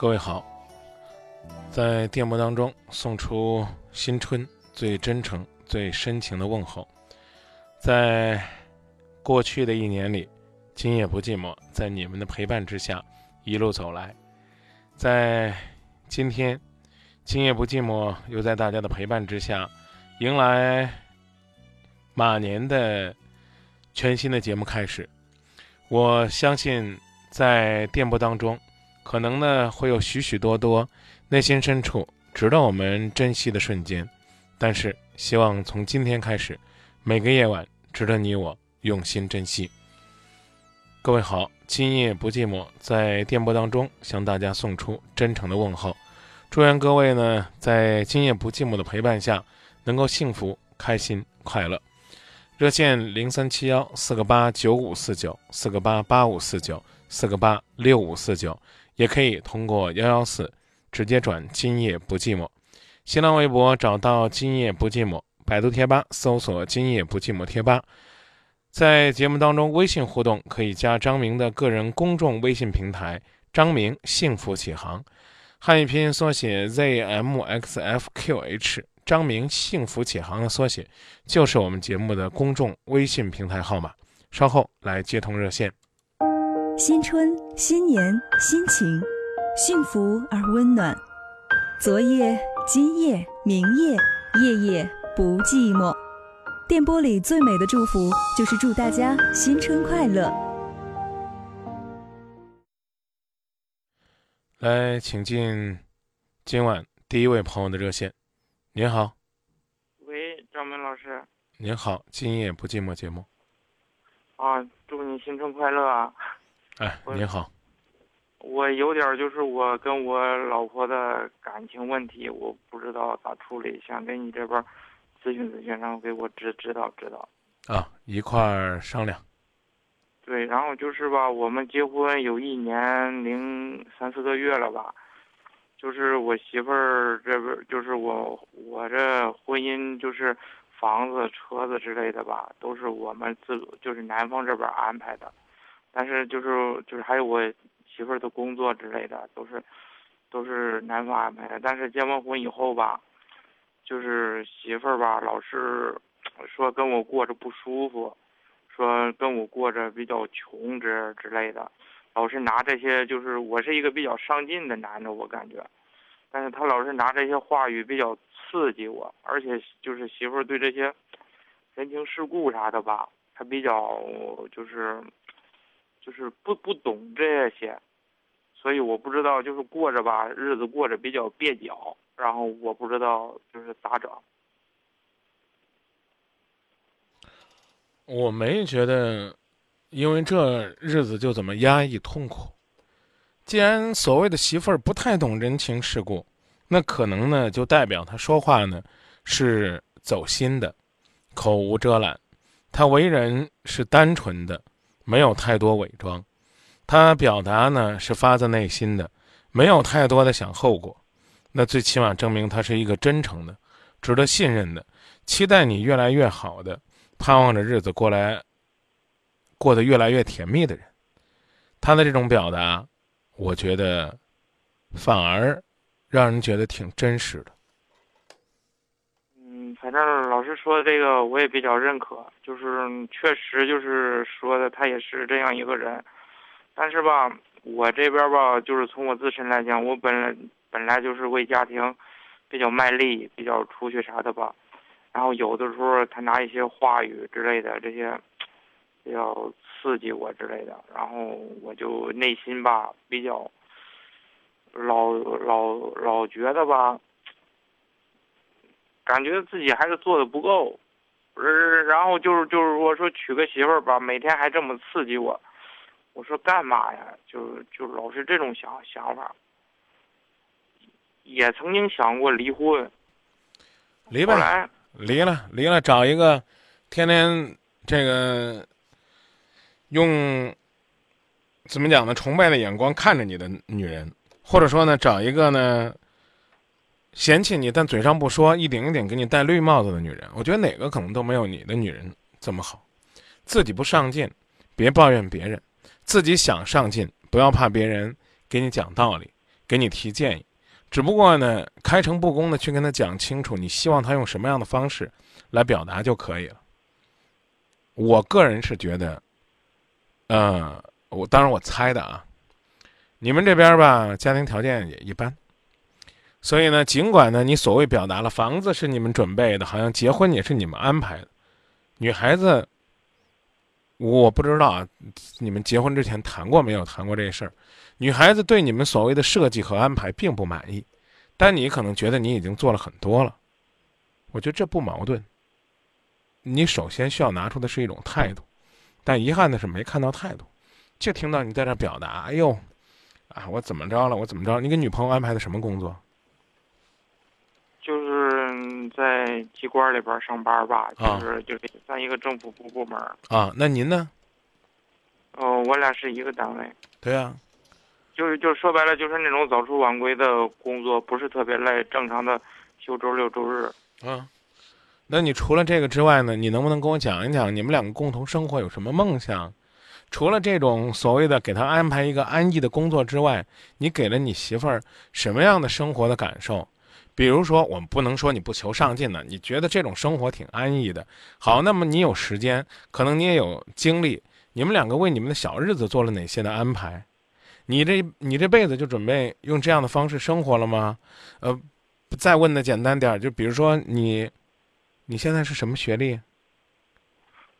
各位好，在电波当中送出新春最真诚、最深情的问候。在过去的一年里，今夜不寂寞，在你们的陪伴之下一路走来。在今天，今夜不寂寞又在大家的陪伴之下，迎来马年的全新的节目开始。我相信，在电波当中。可能呢，会有许许多多内心深处值得我们珍惜的瞬间，但是希望从今天开始，每个夜晚值得你我用心珍惜。各位好，今夜不寂寞，在电波当中向大家送出真诚的问候，祝愿各位呢，在今夜不寂寞的陪伴下，能够幸福、开心、快乐。热线零三七幺四个八九五四九四个八八五四九四个八六五四九。也可以通过幺幺四直接转“今夜不寂寞”，新浪微博找到“今夜不寂寞”，百度贴吧搜索“今夜不寂寞”贴吧。在节目当中，微信互动可以加张明的个人公众微信平台“张明幸福启航”，汉语拼音缩写 zmxfqh，张明幸福启航的缩写就是我们节目的公众微信平台号码。稍后来接通热线。新春、新年、心情，幸福而温暖。昨夜、今夜、明夜，夜夜不寂寞。电波里最美的祝福，就是祝大家新春快乐。来，请进今晚第一位朋友的热线。您好，喂，张明老师。您好，今夜不寂寞节目。啊，祝你新春快乐啊！哎，您好，我有点就是我跟我老婆的感情问题，我不知道咋处理，想跟你这边咨询咨询，然后给我指指导指导。啊，一块儿商量。对，然后就是吧，我们结婚有一年零三四个月了吧，就是我媳妇儿这边，就是我我这婚姻就是房子、车子之类的吧，都是我们自就是男方这边安排的。但是就是就是还有我媳妇儿的工作之类的，都是都是男方安排的。但是结完婚以后吧，就是媳妇儿吧，老是说跟我过着不舒服，说跟我过着比较穷之之类的，老是拿这些就是我是一个比较上进的男的，我感觉，但是他老是拿这些话语比较刺激我，而且就是媳妇儿对这些人情世故啥的吧，他比较就是。是不不懂这些，所以我不知道，就是过着吧，日子过着比较蹩脚，然后我不知道就是咋整。我没觉得，因为这日子就怎么压抑痛苦。既然所谓的媳妇儿不太懂人情世故，那可能呢就代表他说话呢是走心的，口无遮拦，他为人是单纯的，没有太多伪装，他表达呢是发自内心的，没有太多的想后果，那最起码证明他是一个真诚的、值得信任的、期待你越来越好的、盼望着日子过来，过得越来越甜蜜的人。他的这种表达，我觉得反而让人觉得挺真实的。反正老师说的这个我也比较认可，就是确实就是说的他也是这样一个人，但是吧，我这边吧，就是从我自身来讲，我本来本来就是为家庭比较卖力，比较出去啥的吧，然后有的时候他拿一些话语之类的这些比较刺激我之类的，然后我就内心吧比较老老老觉得吧。感觉自己还是做的不够，呃，然后就是就是我说娶个媳妇儿吧，每天还这么刺激我，我说干嘛呀？就就老是这种想想法，也曾经想过离婚，离吧，离了，离了，找一个天天这个用怎么讲呢？崇拜的眼光看着你的女人，或者说呢，找一个呢。嫌弃你，但嘴上不说，一顶一顶给你戴绿帽子的女人，我觉得哪个可能都没有你的女人这么好。自己不上进，别抱怨别人；自己想上进，不要怕别人给你讲道理，给你提建议。只不过呢，开诚布公的去跟他讲清楚，你希望他用什么样的方式来表达就可以了。我个人是觉得，呃，我当然我猜的啊，你们这边吧，家庭条件也一般。所以呢，尽管呢，你所谓表达了房子是你们准备的，好像结婚也是你们安排的，女孩子，我不知道啊，你们结婚之前谈过没有谈过这事儿？女孩子对你们所谓的设计和安排并不满意，但你可能觉得你已经做了很多了，我觉得这不矛盾。你首先需要拿出的是一种态度，但遗憾的是没看到态度，就听到你在这表达，哎呦，啊，我怎么着了？我怎么着？你给女朋友安排的什么工作？就是在机关里边上班吧，就是就是在一个政府部部门。啊，那您呢？哦，我俩是一个单位。对呀。就是就说白了，就是那种早出晚归的工作，不是特别累，正常的休周六周日。啊，那你除了这个之外呢？你能不能跟我讲一讲你们两个共同生活有什么梦想？除了这种所谓的给他安排一个安逸的工作之外，你给了你媳妇儿什么样的生活的感受？比如说，我们不能说你不求上进的，你觉得这种生活挺安逸的。好，那么你有时间，可能你也有精力，你们两个为你们的小日子做了哪些的安排？你这你这辈子就准备用这样的方式生活了吗？呃，再问的简单点，就比如说你，你现在是什么学历？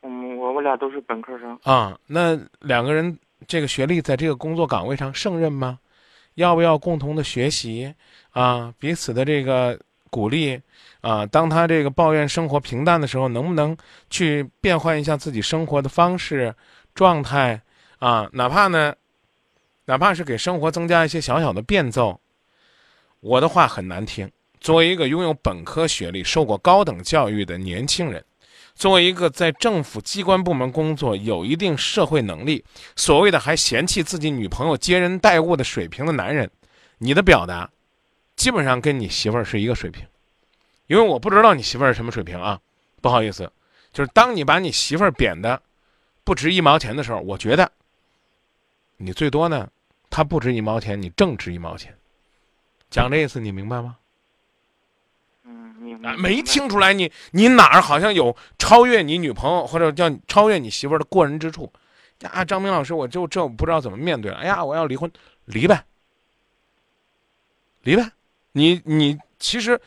嗯，我我俩都是本科生。啊，那两个人这个学历在这个工作岗位上胜任吗？要不要共同的学习啊？彼此的这个鼓励啊？当他这个抱怨生活平淡的时候，能不能去变换一下自己生活的方式、状态啊？哪怕呢，哪怕是给生活增加一些小小的变奏。我的话很难听。作为一个拥有本科学历、受过高等教育的年轻人。作为一个在政府机关部门工作、有一定社会能力、所谓的还嫌弃自己女朋友接人待物的水平的男人，你的表达，基本上跟你媳妇儿是一个水平。因为我不知道你媳妇儿是什么水平啊，不好意思，就是当你把你媳妇儿贬的不值一毛钱的时候，我觉得你最多呢，她不值一毛钱，你正值一毛钱。讲这意思你明白吗？啊，没听出来你你哪儿好像有超越你女朋友或者叫超越你媳妇儿的过人之处呀？张明老师，我就这我不知道怎么面对了。哎呀，我要离婚，离呗，离呗。你你其实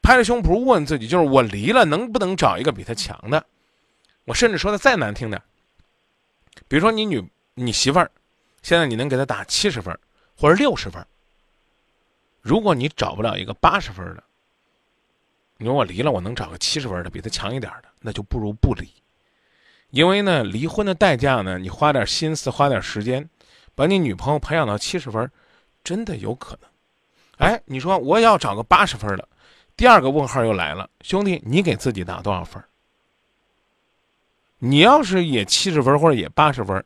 拍着胸脯问自己，就是我离了能不能找一个比他强的？我甚至说的再难听点，比如说你女你媳妇儿，现在你能给她打七十分或者六十分，如果你找不了一个八十分的。你说我离了，我能找个七十分的比他强一点的，那就不如不离。因为呢，离婚的代价呢，你花点心思，花点时间，把你女朋友培养到七十分，真的有可能。哎，你说我要找个八十分的，第二个问号又来了，兄弟，你给自己打多少分？你要是也七十分或者也八十分，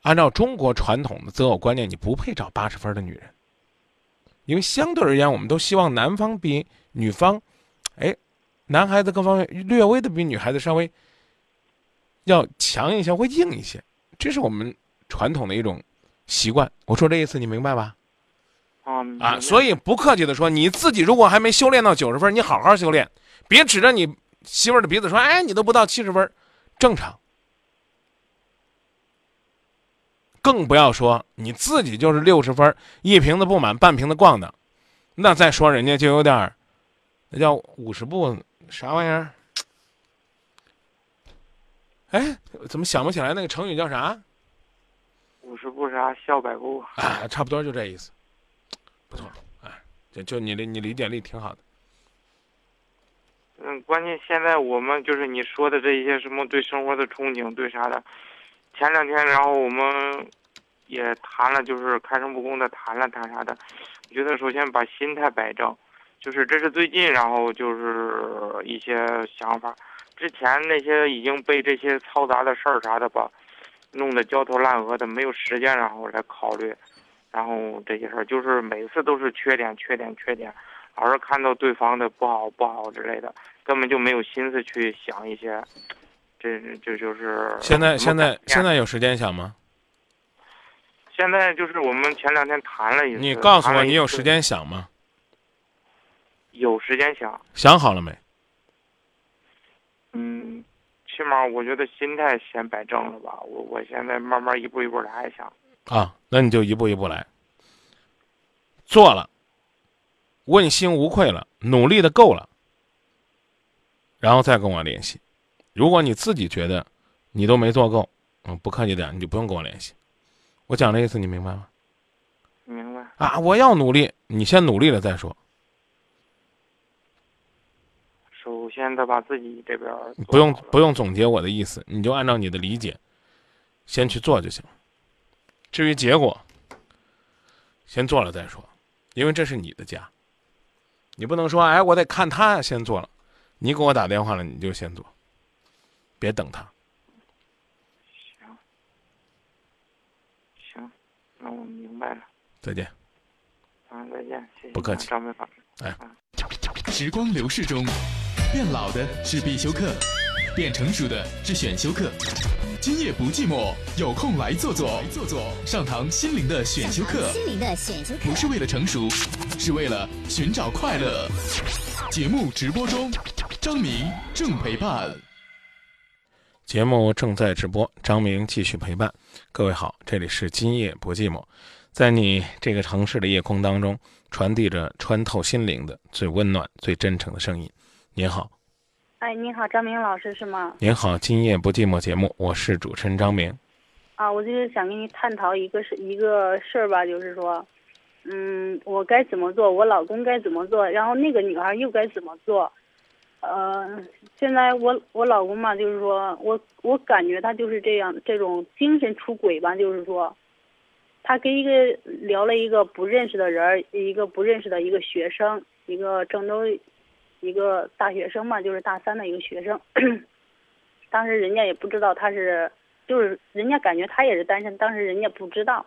按照中国传统的择偶观念，你不配找八十分的女人，因为相对而言，我们都希望男方比女方。哎，男孩子各方面略微的比女孩子稍微要强一些会硬一些，这是我们传统的一种习惯。我说这意思你明白吧？啊啊，所以不客气的说，你自己如果还没修炼到九十分，你好好修炼，别指着你媳妇儿的鼻子说，哎，你都不到七十分，正常。更不要说你自己就是六十分，一瓶子不满半瓶子逛的，那再说人家就有点儿，那叫五十步啥玩意儿？哎，怎么想不起来那个成语叫啥？五十步啥笑百步。啊，差不多就这意思，不错，哎，就就你的你理解力挺好的。嗯，关键现在我们就是你说的这一些什么对生活的憧憬，对啥的。前两天，然后我们也谈了，就是开诚布公的谈了谈啥的。我觉得首先把心态摆正，就是这是最近，然后就是一些想法。之前那些已经被这些嘈杂的事儿啥的吧，弄得焦头烂额的，没有时间然后来考虑，然后这些事儿就是每次都是缺点缺点缺点，老是看到对方的不好不好之类的，根本就没有心思去想一些。这这就是现在现在现在有时间想吗？现在就是我们前两天谈了一次。你告诉我，你有时？间想吗？有时间想，想好了没？嗯，起码我觉得心态先摆正了吧。我我现在慢慢一步一步来想。啊，那你就一步一步来。做了，问心无愧了，努力的够了，然后再跟我联系。如果你自己觉得你都没做够，嗯，不客气点，你就不用跟我联系。我讲的意思你明白吗？明白？啊，我要努力，你先努力了再说，首先得把自己这边儿不用不用总结我的意思，你就按照你的理解，先去做就行。至于结果，先做了再说，因为这是你的家，你不能说哎，我得看他先做了，你给我打电话了你就先做，别等他。行，行那我明白了。再见。啊，再见，谢谢。不客气张梅法。时光流逝中，变老的是必修课，变成熟的是选修课。今夜不寂寞，有空来坐坐，坐坐上堂心灵的选修课，心灵的选修课不是为了成熟，是为了寻找快乐。节目直播中，张明正陪伴。节目正在直播，张明继续陪伴各位好，这里是今夜不寂寞，在你这个城市的夜空当中，传递着穿透心灵的最温暖、最真诚的声音。您好，哎，您好，张明老师是吗？您好，今夜不寂寞节目，我是主持人张明。啊，我就是想跟你探讨一个事一个事儿吧，就是说，嗯，我该怎么做，我老公该怎么做，然后那个女孩又该怎么做？呃，现在我我老公嘛，就是说我我感觉他就是这样，这种精神出轨吧，就是说，他跟一个聊了一个不认识的人，一个不认识的一个学生，一个郑州一个大学生嘛，就是大三的一个学生。当时人家也不知道他是，就是人家感觉他也是单身，当时人家不知道。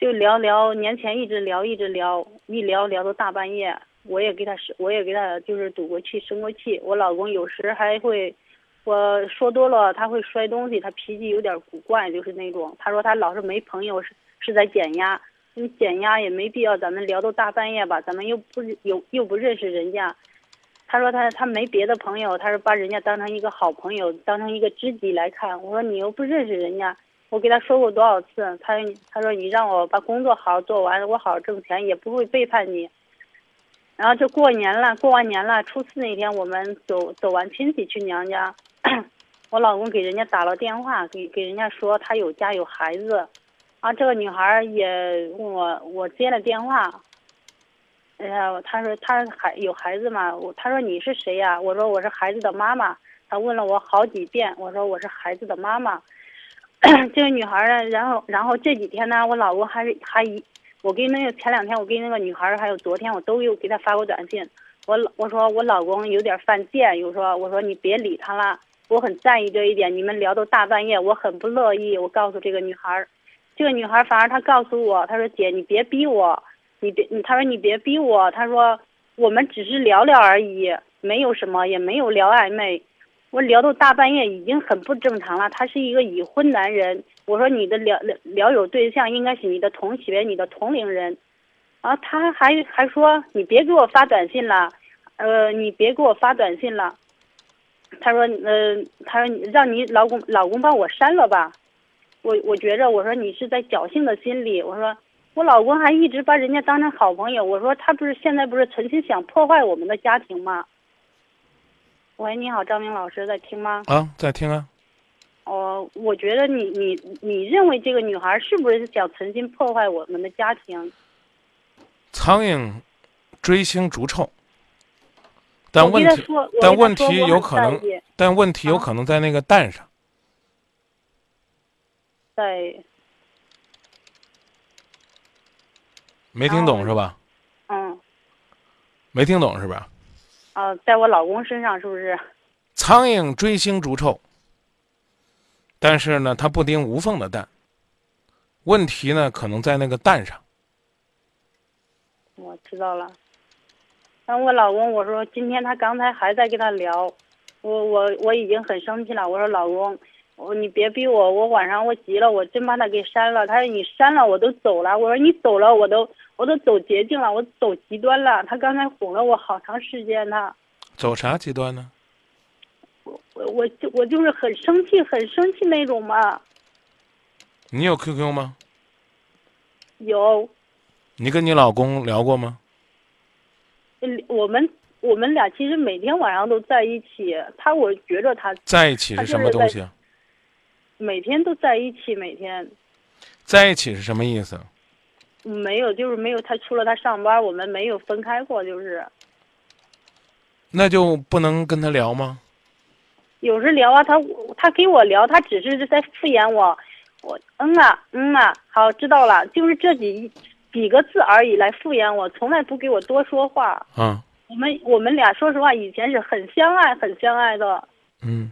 就聊聊，年前一直聊一直聊，一聊聊到大半夜，我也给他生，我也给他就是赌过气，生过气。我老公有时还会，我说多了他会摔东西，他脾气有点古怪，就是那种。他说他老是没朋友，是是在减压。你减压也没必要，咱们聊到大半夜吧，咱们又不有又不认识人家。他说他他没别的朋友，他说把人家当成一个好朋友，当成一个知己来看。我说你又不认识人家，我给他说过多少次，他他说你让我把工作好好做完，我好好挣钱，也不会背叛你。然后就过年了，过完年了，初四那天我们走走完亲戚去娘家，我老公给人家打了电话，给给人家说他有家有孩子，啊，这个女孩也问我，我接了电话，哎呀，她说她还有孩子嘛，我她说你是谁呀？我说我是孩子的妈妈。她问了我好几遍，我说我是孩子的妈妈。这个女孩呢，然后然后这几天呢，我老公还是还一，我跟那个前两天我跟那个女孩还有昨天我都有给她发过短信，我老我说我老公有点犯贱，有说我说你别理他了，我很在意这一点。你们聊到大半夜，我很不乐意。我告诉这个女孩，这个女孩反而她告诉我，她说姐你别逼我。你别，她说你别逼我，她说我们只是聊聊而已，没有什么，也没有聊暧昧。我聊到大半夜已经很不正常了。他是一个已婚男人，我说你的聊聊聊友对象应该是你的同学、你的同龄人，啊，他还还说你别给我发短信了，呃，你别给我发短信了。他说，呃，他说让你老公老公帮我删了吧。我我觉着，我说你是在侥幸的心理。我说我老公还一直把人家当成好朋友。我说他不是现在不是存心想破坏我们的家庭吗？喂，你好，张明老师，在听吗？啊，在听啊。哦，我觉得你你你认为这个女孩是不是想存心破坏我们的家庭？苍蝇追星逐臭，但问题但问题有可能但问题有啊可能在那个蛋上。在没听懂哦是吧？嗯没听懂是吧？啊，在我老公身上是不是？苍蝇追星逐臭，但是呢，它不叮无缝的蛋。问题呢，可能在那个蛋上。我知道了。但我老公，我说今天他刚才还在跟他聊，我我我已经很生气了。我说老公，我你别逼我，我晚上我急了，我真把他给删了。他说你删了我都走了。我说你走了我都我都走捷径了，我走极端了。他刚才哄了我好长时间呢。走啥极端呢？我我就我就是很生气，很生气那种嘛。你有 QQ 吗？有，你跟你老公聊过吗？嗯我们我们俩其实每天晚上都在一起。他我觉着他在一起是什么东西啊？每天都在一起，每天。在一起是什么意思？没有就是没有他除了他上班，我们没有分开过，就是。那就不能跟他聊吗？有时聊啊，他他给我聊，他只是在敷衍我，我嗯啊嗯啊，好知道了，就是这几几个字而已，来敷衍我，从来不给我多说话。啊，我们我们俩说实话，以前是很相爱很相爱的，嗯，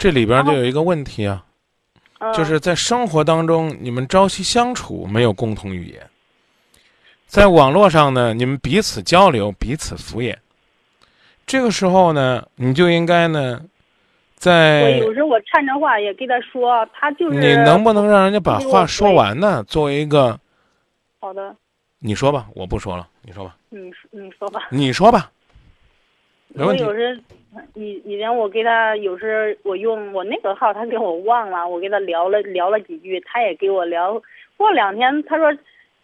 这里边就有一个问题啊，嗯、就是在生活当中你们朝夕相处没有共同语言，在网络上呢，你们彼此交流，彼此敷衍。这个时候呢，你就应该呢，我在有时候我掺着话也跟他说，他就是你能不能让人家把话说完呢？作为一个，好的，你说吧，我不说了，你说吧，你说你说吧。你说吧，没我问题有时，以以前我给他有时我用我那个号，他给我忘了，我跟他聊了聊了几句，他也给我聊。过两天他说，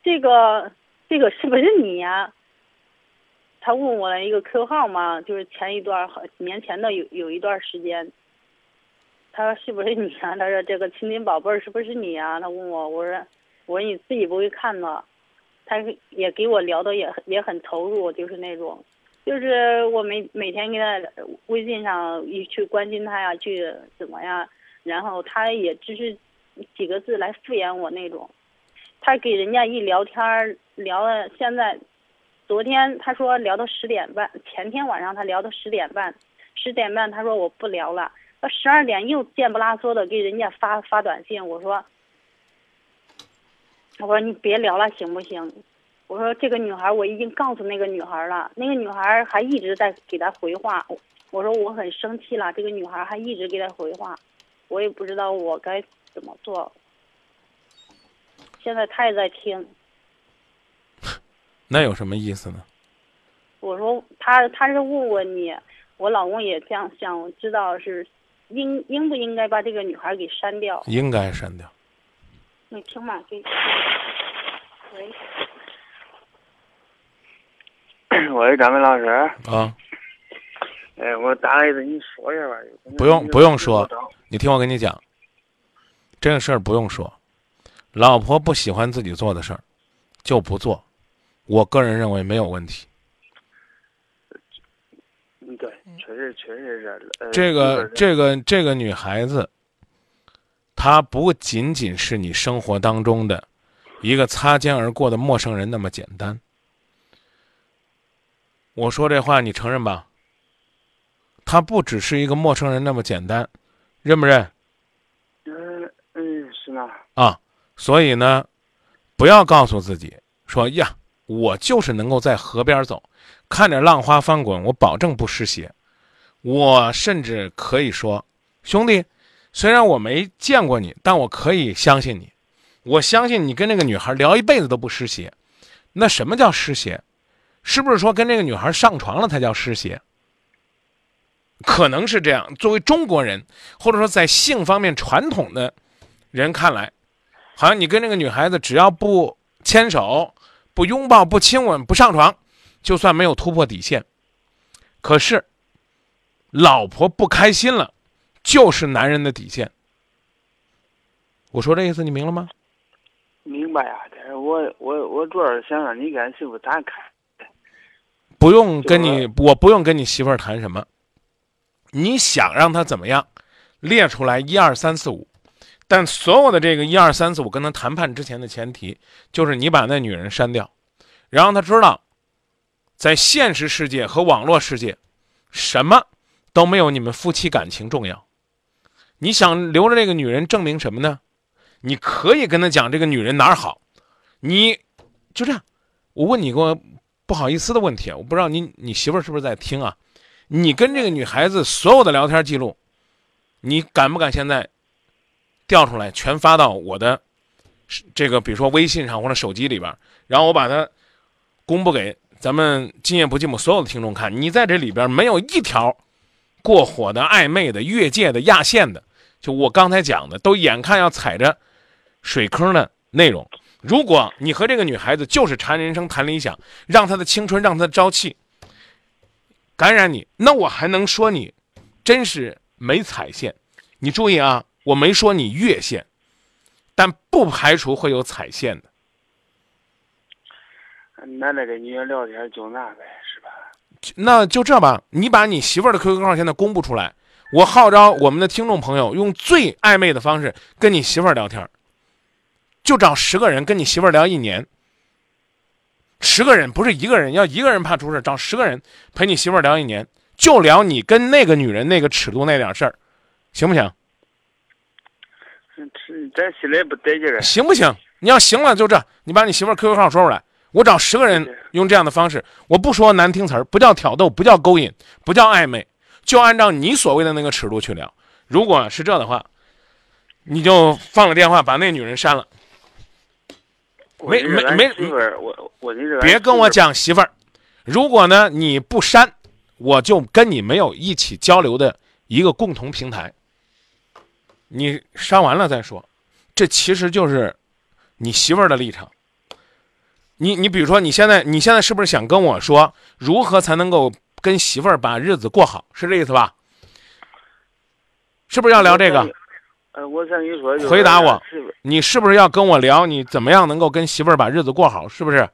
这个这个是不是你呀、他问我了一个 Q 号嘛，就是前一段好几年前的有有一段时间。他说是不是你呀、他说这个亲亲宝贝儿是不是你呀、他问我，我说我说你自己不会看吗。他也给我聊的也也很投入，就是那种。就是我每每天给他微信上一去关心他呀，去怎么样，然后他也只是几个字来敷衍我那种。他给人家一聊天儿聊了，现在昨天他说聊到十点半，前天晚上他聊到十点半，十点半他说我不聊了，到十二点又贱不拉嗦的给人家发发短信，我说我说你别聊了行不行？我说这个女孩，我已经告诉那个女孩了，那个女孩还一直在给他回话。我说我很生气了，这个女孩还一直给他回话，我也不知道我该怎么做。现在他也在听，那有什么意思呢？我说他他是问问你，我老公也这样想知道是应应不应该把这个女孩给删掉。应该删掉。你听嘛，这喂，喂，张明老师，啊，哎，我打来跟你说一下吧。不用不用说你听我跟你讲，这个事儿不用说，老婆不喜欢自己做的事儿，就不做。我个人认为没有问题。嗯，对，确实确实是。呃、这个这个这个女孩子，她不仅仅是你生活当中的一个擦肩而过的陌生人那么简单。我说这话你承认吧？他不只是一个陌生人那么简单，认不认？嗯嗯，是呢？啊，所以呢，不要告诉自己说呀，我就是能够在河边走，看着浪花翻滚，我保证不湿鞋。我甚至可以说，兄弟，虽然我没见过你，但我可以相信你。我相信你跟那个女孩聊一辈子都不湿鞋。那什么叫湿鞋？是不是说跟这个女孩上床了才叫湿鞋？可能是这样。作为中国人，或者说在性方面传统的人看来，好像你跟这个女孩子只要不牵手、不拥抱、不亲吻、不上床，就算没有突破底线。可是，老婆不开心了，就是男人的底线。我说这意思你明了吗？明白呀，但是我我我主要是想让你跟媳妇谈开。不用跟你，我不用跟你媳妇儿谈什么。你想让她怎么样，列出来一二三四五。但所有的这个一二三四五跟她谈判之前的前提，就是你把那女人删掉，然后她知道，在现实世界和网络世界，什么都没有你们夫妻感情重要。你想留着这个女人证明什么呢？你可以跟她讲这个女人哪儿好，你就这样。我问你个不好意思的问题啊，我不知道你你媳妇儿是不是在听啊？你跟这个女孩子所有的聊天记录，你敢不敢现在调出来全发到我的这个比如说微信上或者手机里边，然后我把它公布给咱们今夜不寂寞所有的听众看？你在这里边没有一条过火的、暧昧的、越界的、压线的，就我刚才讲的，都眼看要踩着水坑的内容。如果你和这个女孩子就是谈人生、谈理想，让她的青春、让她的朝气。感染你，那我还能说你真是没踩线？你注意啊，我没说你越线，但不排除会有踩线的。男的跟女人聊天就那呗，是吧？那就这吧，你把你媳妇儿的 QQ 号现在公布出来，我号召我们的听众朋友用最暧昧的方式跟你媳妇儿聊天，就找十个人跟你媳妇儿聊一年。十个人不是一个人，要一个人怕出事，找十个人陪你媳妇儿聊一年，就聊你跟那个女人那个尺度那点事儿，行不行？咱心里不得劲儿。行不行？你要行了就这，你把你媳妇儿 QQ 号说出来，我找十个人用这样的方式，我不说难听词儿，不叫挑逗，不叫勾引，不叫暧昧，就按照你所谓的那个尺度去聊。如果是这的话，你就放了电话，把那女人删了。没没没，我我这别跟我讲媳妇儿。如果呢你不删，我就跟你没有一起交流的一个共同平台。你删完了再说，这其实就是你媳妇儿的立场。你你比如说，你现在你现在是不是想跟我说，如何才能够跟媳妇儿把日子过好？是这意思吧？是不是要聊这个？呃，我想你说，回答我，你是不是要跟我聊你怎么样能够跟媳妇儿把日子过好？是不是？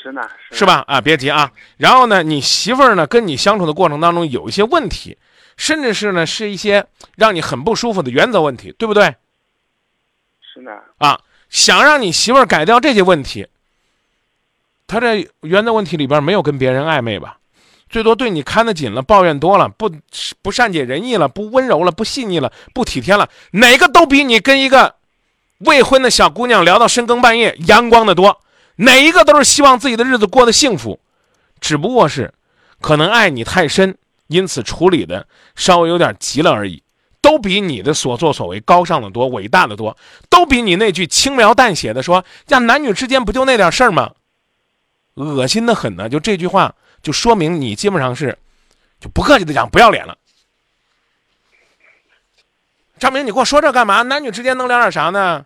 是呢，是吧？啊，别急啊。然后呢，你媳妇儿呢跟你相处的过程当中有一些问题，甚至是呢是一些让你很不舒服的原则问题，对不对？是呢。啊，想让你媳妇儿改掉这些问题，他这原则问题里边没有跟别人暧昧吧？最多对你看得紧了，抱怨多了，不不善解人意了，不温柔了，不细腻了，不体贴了，哪个都比你跟一个未婚的小姑娘聊到深更半夜阳光的多。哪一个都是希望自己的日子过得幸福，只不过是可能爱你太深，因此处理的稍微有点急了而已。都比你的所作所为高尚的多，伟大的多，都比你那句轻描淡写的说“呀，男女之间不就那点事儿吗”，恶心的很呢。就这句话。就说明你基本上是，就不客气的讲不要脸了。张明，你给我说这干嘛？男女之间能聊点啥呢？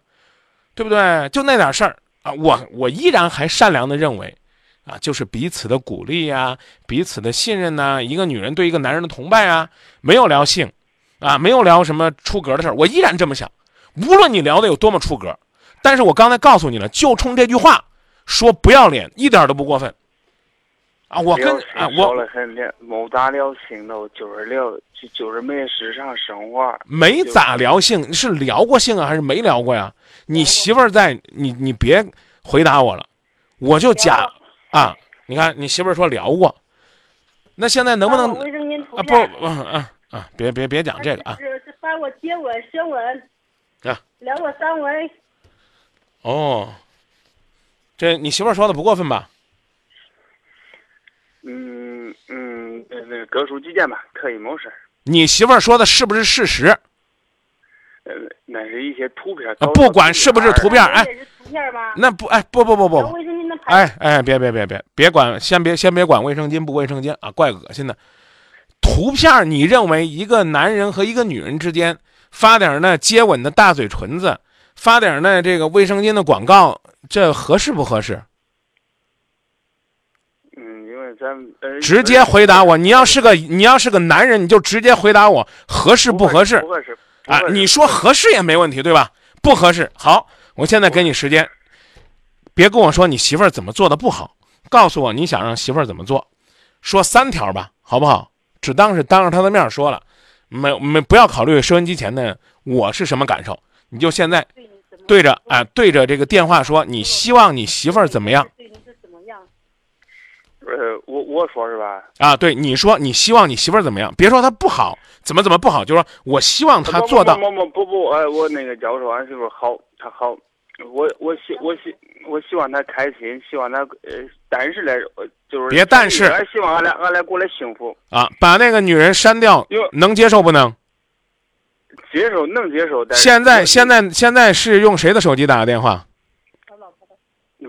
对不对？就那点事儿啊！我我依然还善良的认为，啊，就是彼此的鼓励呀，彼此的信任呐。一个女人对一个男人的崇拜啊，没有聊性，啊，没有聊什么出格的事儿。我依然这么想，无论你聊的有多么出格，但是我刚才告诉你了，就冲这句话说不要脸，一点都不过分。啊，我跟啊，我了很聊，没咋聊性都，就是聊，就就是没时尚生活。没咋聊性，是聊过性啊，还是没聊过呀？你媳妇儿在，你你别回答我了，我就假啊！你看你媳妇儿说聊过，那现在能不能啊？不，啊啊！别别别讲这个啊！是是发过接吻、舌吻啊，聊过三文。哦，这你媳妇儿说的不过分吧？嗯嗯，那个各抒己见吧，可以没事儿。你媳妇儿说的是不是事实？呃，那是一些图片。啊不管是不是图片，哎，图片吗？那不，哎，不不不不，卫生巾的牌。哎哎，别别别别别管，先别先别管卫生巾不卫生巾啊，怪恶心的。图片，你认为一个男人和一个女人之间发点那接吻的大嘴唇子，发点那这个卫生巾的广告，这合适不合适？直接回答我，你要是个你要是个男人，你就直接回答我合适不合适不合适。不啊合？适你说合适也没问题，对吧？不合适，好，我现在给你时间，别跟我说你媳妇儿怎么做的不好，告诉我你想让媳妇儿怎么做，说三条吧，好不好？只当是当着他的面说了，没没不要考虑收音机前的我是什么感受，你就现在对着啊、对着这个电话说，你希望你媳妇儿怎么样对你怎么样？呃，我我说是吧？啊？对，你说你希望你媳妇儿怎么样？别说她不好，怎么怎么不好，就说我希望她做到。不不不不不，哎，我那个教授俺媳妇好，她好，我我希我希我希望她开心，希望她呃，但是嘞，呃就是别但是俺希望俺俩俺俩过得幸福，啊，把那个女人删掉，能接受不能？接受能接受，现在现在现在是用谁的手机打的电话？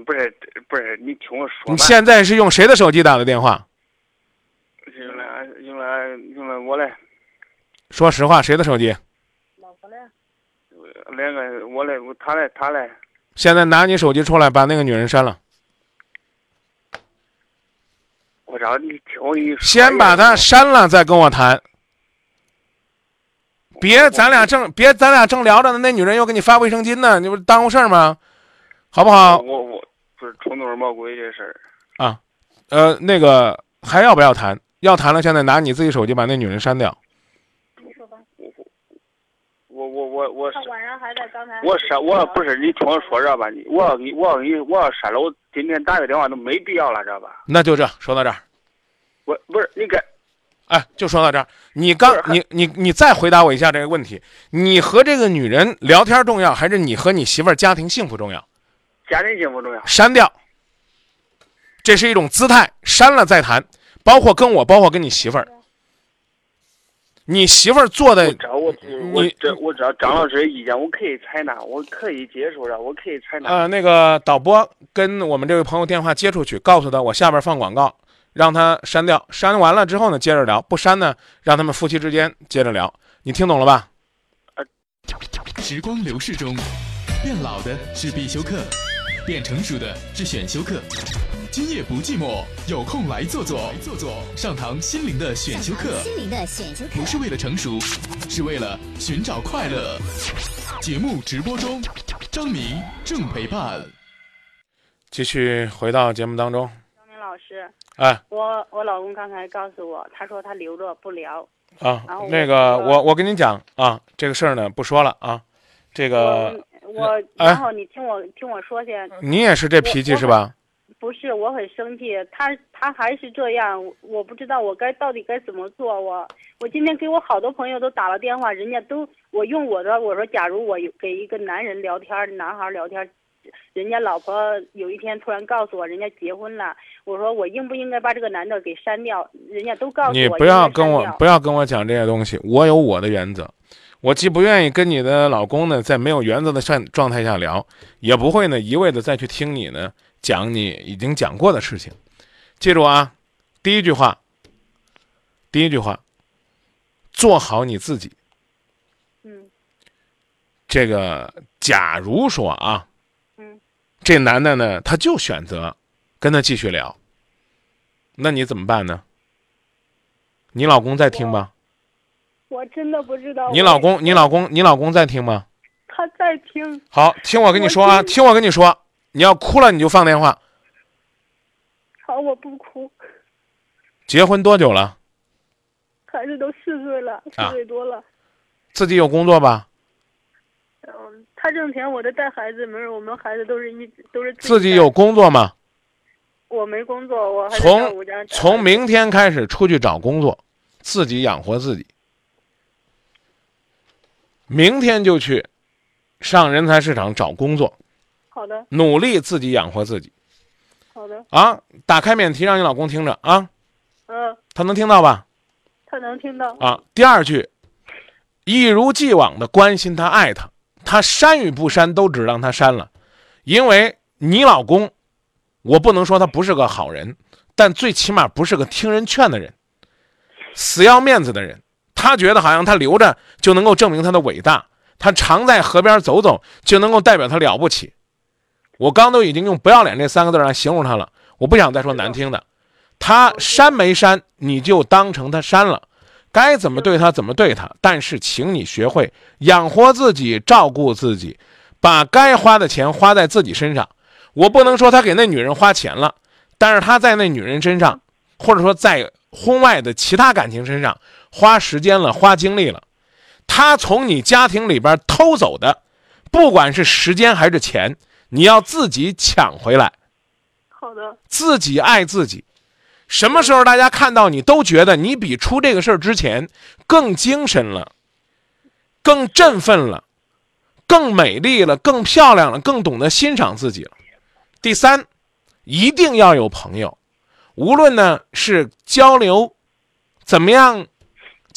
不是不是，你听我说你，现在是用谁的手机打的电话？用来用来用来我来说实话，谁的手机？老婆嘞？两个我嘞他嘞他嘞，现在拿你手机出来，把那个女人删了，我找你听我跟你说，先把她删了，再跟我谈。别咱俩正别咱俩正聊着呢，那女人又给你发卫生巾呢，你不是耽误事儿吗？好不好？我我不是冲动魔鬼这事儿，啊，呃，那个还要不要谈？要谈了，现在拿你自己手机把那女人删掉。你说吧。我我我我他晚上还在刚才。我删我不是你听我说这吧，你我要给我要给你我要删了，我今天打个电话都没必要了，知道吧？那就这说到这儿，我不是你该哎，就说到这儿。你刚你你你再回答我一下这个问题：你和这个女人聊天重要，还是你和你媳妇儿家庭幸福重要？家庭幸福重要。删掉，这是一种姿态，删了再谈。包括跟我，包括跟你媳妇儿，你媳妇儿做的我我这我知道张老师的意见，我可以采纳，我可以接受的，我可以采纳。呃，那个导播跟我们这位朋友电话接出去，告诉他我下边放广告，让他删掉。删完了之后呢，接着聊；不删呢，让他们夫妻之间接着聊。你听懂了吧？时光流逝中，变老的是必修课，变成熟的是选修课。今夜不寂寞，有空来坐坐，来坐坐，上堂心灵的选修课，心灵的选修课不是为了成熟，是为了寻找快乐。节目直播中，张明正陪伴。继续回到节目当中。张明老师，哎我我老公刚才告诉我，他说他留着不聊。啊然后，那个我我我跟你讲啊，这个事儿呢不说了啊。这个我然后你听我听我说先，你也是这脾气是吧？不是，我很生气，他他还是这样，我我不知道我该到底该怎么做。我我今天给我好多朋友都打了电话，人家都我用我的我说，假如我有给一个男人聊天，男孩聊天，人家老婆有一天突然告诉我人家结婚了，我说我应不应该把这个男的给删掉？人家都告诉我你不要跟我不要跟我讲这些东西，我有我的原则。我既不愿意跟你的老公呢在没有原则的状状态下聊，也不会呢一味的再去听你呢讲你已经讲过的事情。记住啊，第一句话，第一句话，做好你自己。嗯这个，假如说啊，嗯这男的呢，他就选择跟他继续聊，那你怎么办呢？你老公在听吗？我真的不知道。你老公，你老公，你老公在听吗？他在听，好，听我跟你说啊，我听我跟你说，你要哭了你就放电话。好，我不哭，结婚多久了？孩子都四岁了，四啊岁多了。自己有工作吧？嗯，他挣钱，我在带孩子，没事，我们孩子都是一都是带自己有，工作吗？我没工作，我还在从。从明天开始出去找工作，自己养活自己。明天就去上人才市场找工作，好的，努力自己养活自己好的，啊！打开免提让你老公听着啊，嗯，他能听到吧？他能听到。啊。第二句，一如既往的关心他、爱他，他删与不删都只让他删了，因为你老公，我不能说他不是个好人，但最起码不是个听人劝的人，死要面子的人。他觉得好像他留着就能够证明他的伟大，他常在河边走走就能够代表他了不起。我刚都已经用“不要脸”这三个字来形容他了，我不想再说难听的。他删没删，你就当成他删了，该怎么对他怎么对他。但是，请你学会养活自己，照顾自己，把该花的钱花在自己身上。我不能说他给那女人花钱了，但是他在那女人身上，或者说在婚外的其他感情身上花时间了，花精力了。他从你家庭里边偷走的，不管是时间还是钱。你要自己抢回来，好的，自己爱自己。什么时候大家看到你都觉得你比出这个事儿之前更精神了，更振奋了，更美丽了，更漂亮了，更懂得欣赏自己了。第三，一定要有朋友，无论呢是交流怎么样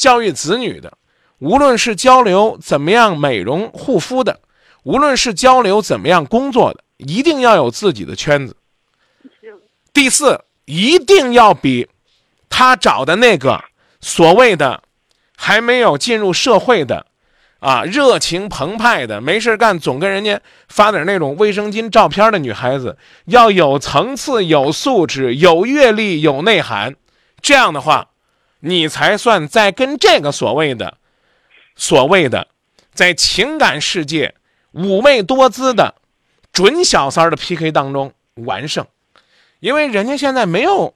教育子女的，无论是交流怎么样美容护肤的。无论是交流怎么样工作的，一定要有自己的圈子。第四，一定要比他找的那个所谓的还没有进入社会的啊热情澎湃的没事干总跟人家发点那种卫生巾照片的女孩子要有层次、有素质、有阅历、有内涵。这样的话，你才算在跟这个所谓的所谓的在情感世界。妩媚多姿的准小三的 PK 当中完胜，因为人家现在没有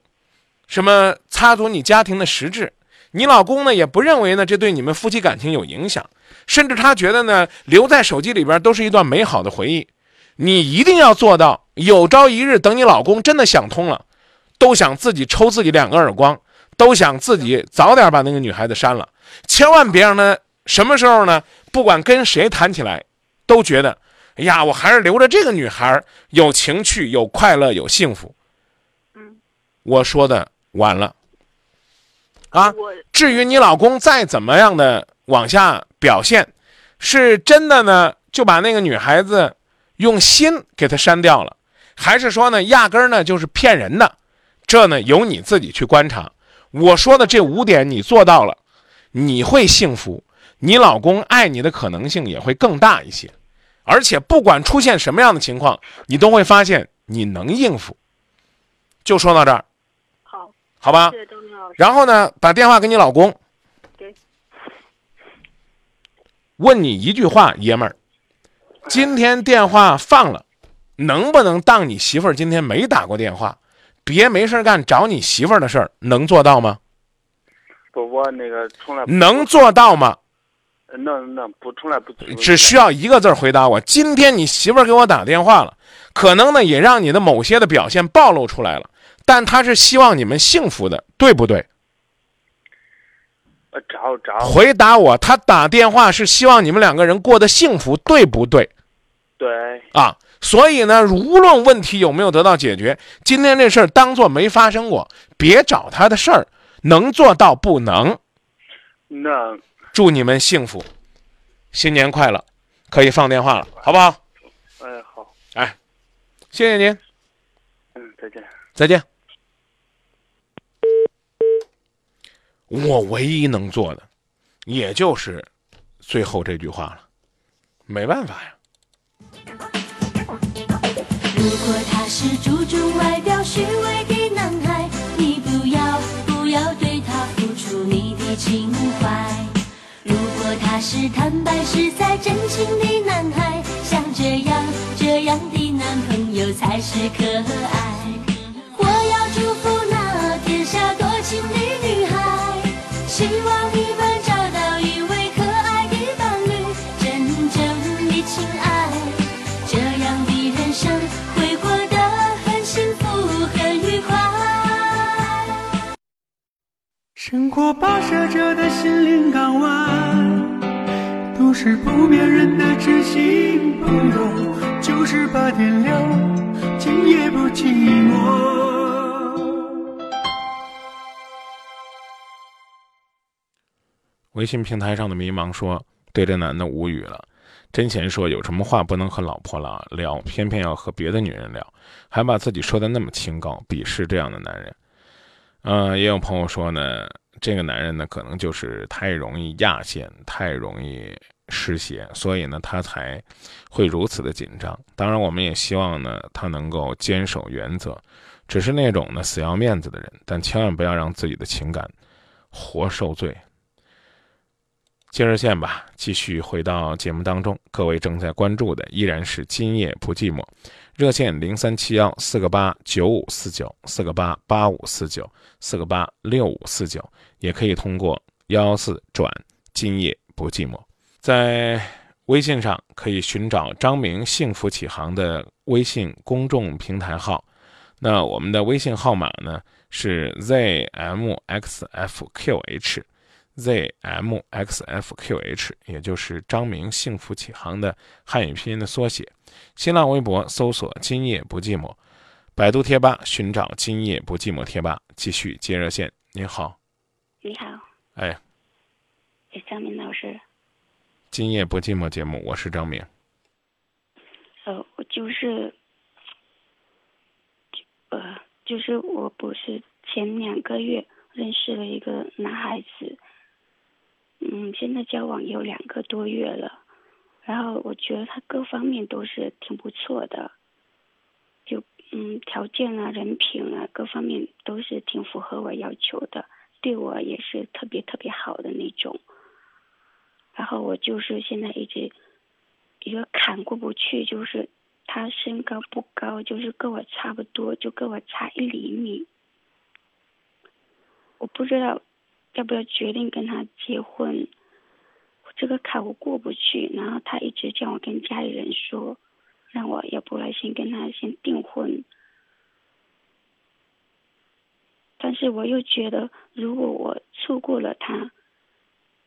什么插足你家庭的实质，你老公呢也不认为呢这对你们夫妻感情有影响，甚至他觉得呢留在手机里边都是一段美好的回忆。你一定要做到，有朝一日等你老公真的想通了，都想自己抽自己两个耳光，都想自己早点把那个女孩子删了，千万别让她什么时候呢，不管跟谁谈起来。都觉得，哎呀，我还是留着这个女孩有情趣、有快乐、有幸福。嗯，我说的晚了。啊，至于你老公再怎么样的往下表现，是真的呢，就把那个女孩子用心给她删掉了，还是说呢，压根儿呢就是骗人的？这呢，由你自己去观察。我说的这五点你做到了，你会幸福，你老公爱你的可能性也会更大一些。而且不管出现什么样的情况，你都会发现你能应付。就说到这儿，好，好吧。然后呢，把电话给你老公，问你一句话，爷们儿，今天电话放了，能不能当你媳妇儿今天没打过电话？别没事干找你媳妇儿的事儿，能做到吗？不，我那个从来能做到吗？能能不从来不只需要一个字回答我。今天你媳妇儿给我打电话了，可能呢也让你的某些的表现暴露出来了，但她是希望你们幸福的，对不对？呃，找找。回答我，她打电话是希望你们两个人过得幸福，对不对？对。啊，所以呢，无论问题有没有得到解决，今天这事儿当做没发生过，别找他的事儿，能做到不能？那。祝你们幸福，新年快乐！可以放电话了，好不好？哎，好。哎，谢谢您。嗯，再见。再见。我唯一能做的，也就是最后这句话了，没办法呀。如果他是注重外表、虚伪的男孩，你不要不要对他付出你的情怀。如果他是坦白实在真情的男孩，像这样这样的男朋友才是可爱。生活跋涉着的心灵港湾。都是不眠人的知心朋友，就是八点六，今夜不寂寞。微信平台上的迷茫说：“对这男的无语了。”真贤说：“有什么话不能和老婆聊聊，偏偏要和别的女人聊，还把自己说的那么清高，鄙视这样的男人。”呃，也有朋友说呢，这个男人呢，可能就是太容易压线，太容易失血，所以呢，他才会如此的紧张。当然，我们也希望呢，他能够坚守原则，只是那种呢死要面子的人，但千万不要让自己的情感活受罪。接热线吧，继续回到节目当中。各位正在关注的依然是今夜不寂寞，热线零三七幺四个八九五四九四个八八五四九四个八六五四九，也可以通过幺幺四转今夜不寂寞。在微信上可以寻找张明幸福启航的微信公众平台号，那我们的微信号码呢是 zmxfqh。zmxfqh，也就是张明幸福启航的汉语拼音的缩写。新浪微博搜索“今夜不寂寞”，百度贴吧寻找“今夜不寂寞”贴吧。继续接热线，您好。你好。哎。哎，张明老师。今夜不寂寞节目，我是张明。呃，我就是，呃，就是我不是前两个月认识了一个男孩子。嗯，现在交往有两个多月了，然后我觉得他各方面都是挺不错的，就嗯条件啊、人品啊各方面都是挺符合我要求的，对我也是特别特别好的那种。然后我就是现在一直一个坎过不去，就是他身高不高，就是跟我差不多，就跟我差一厘米，我不知道。要不要决定跟他结婚？这个坎我过不去，然后他一直叫我跟家里人说，让我要不来先跟他先订婚。但是我又觉得，如果我错过了他，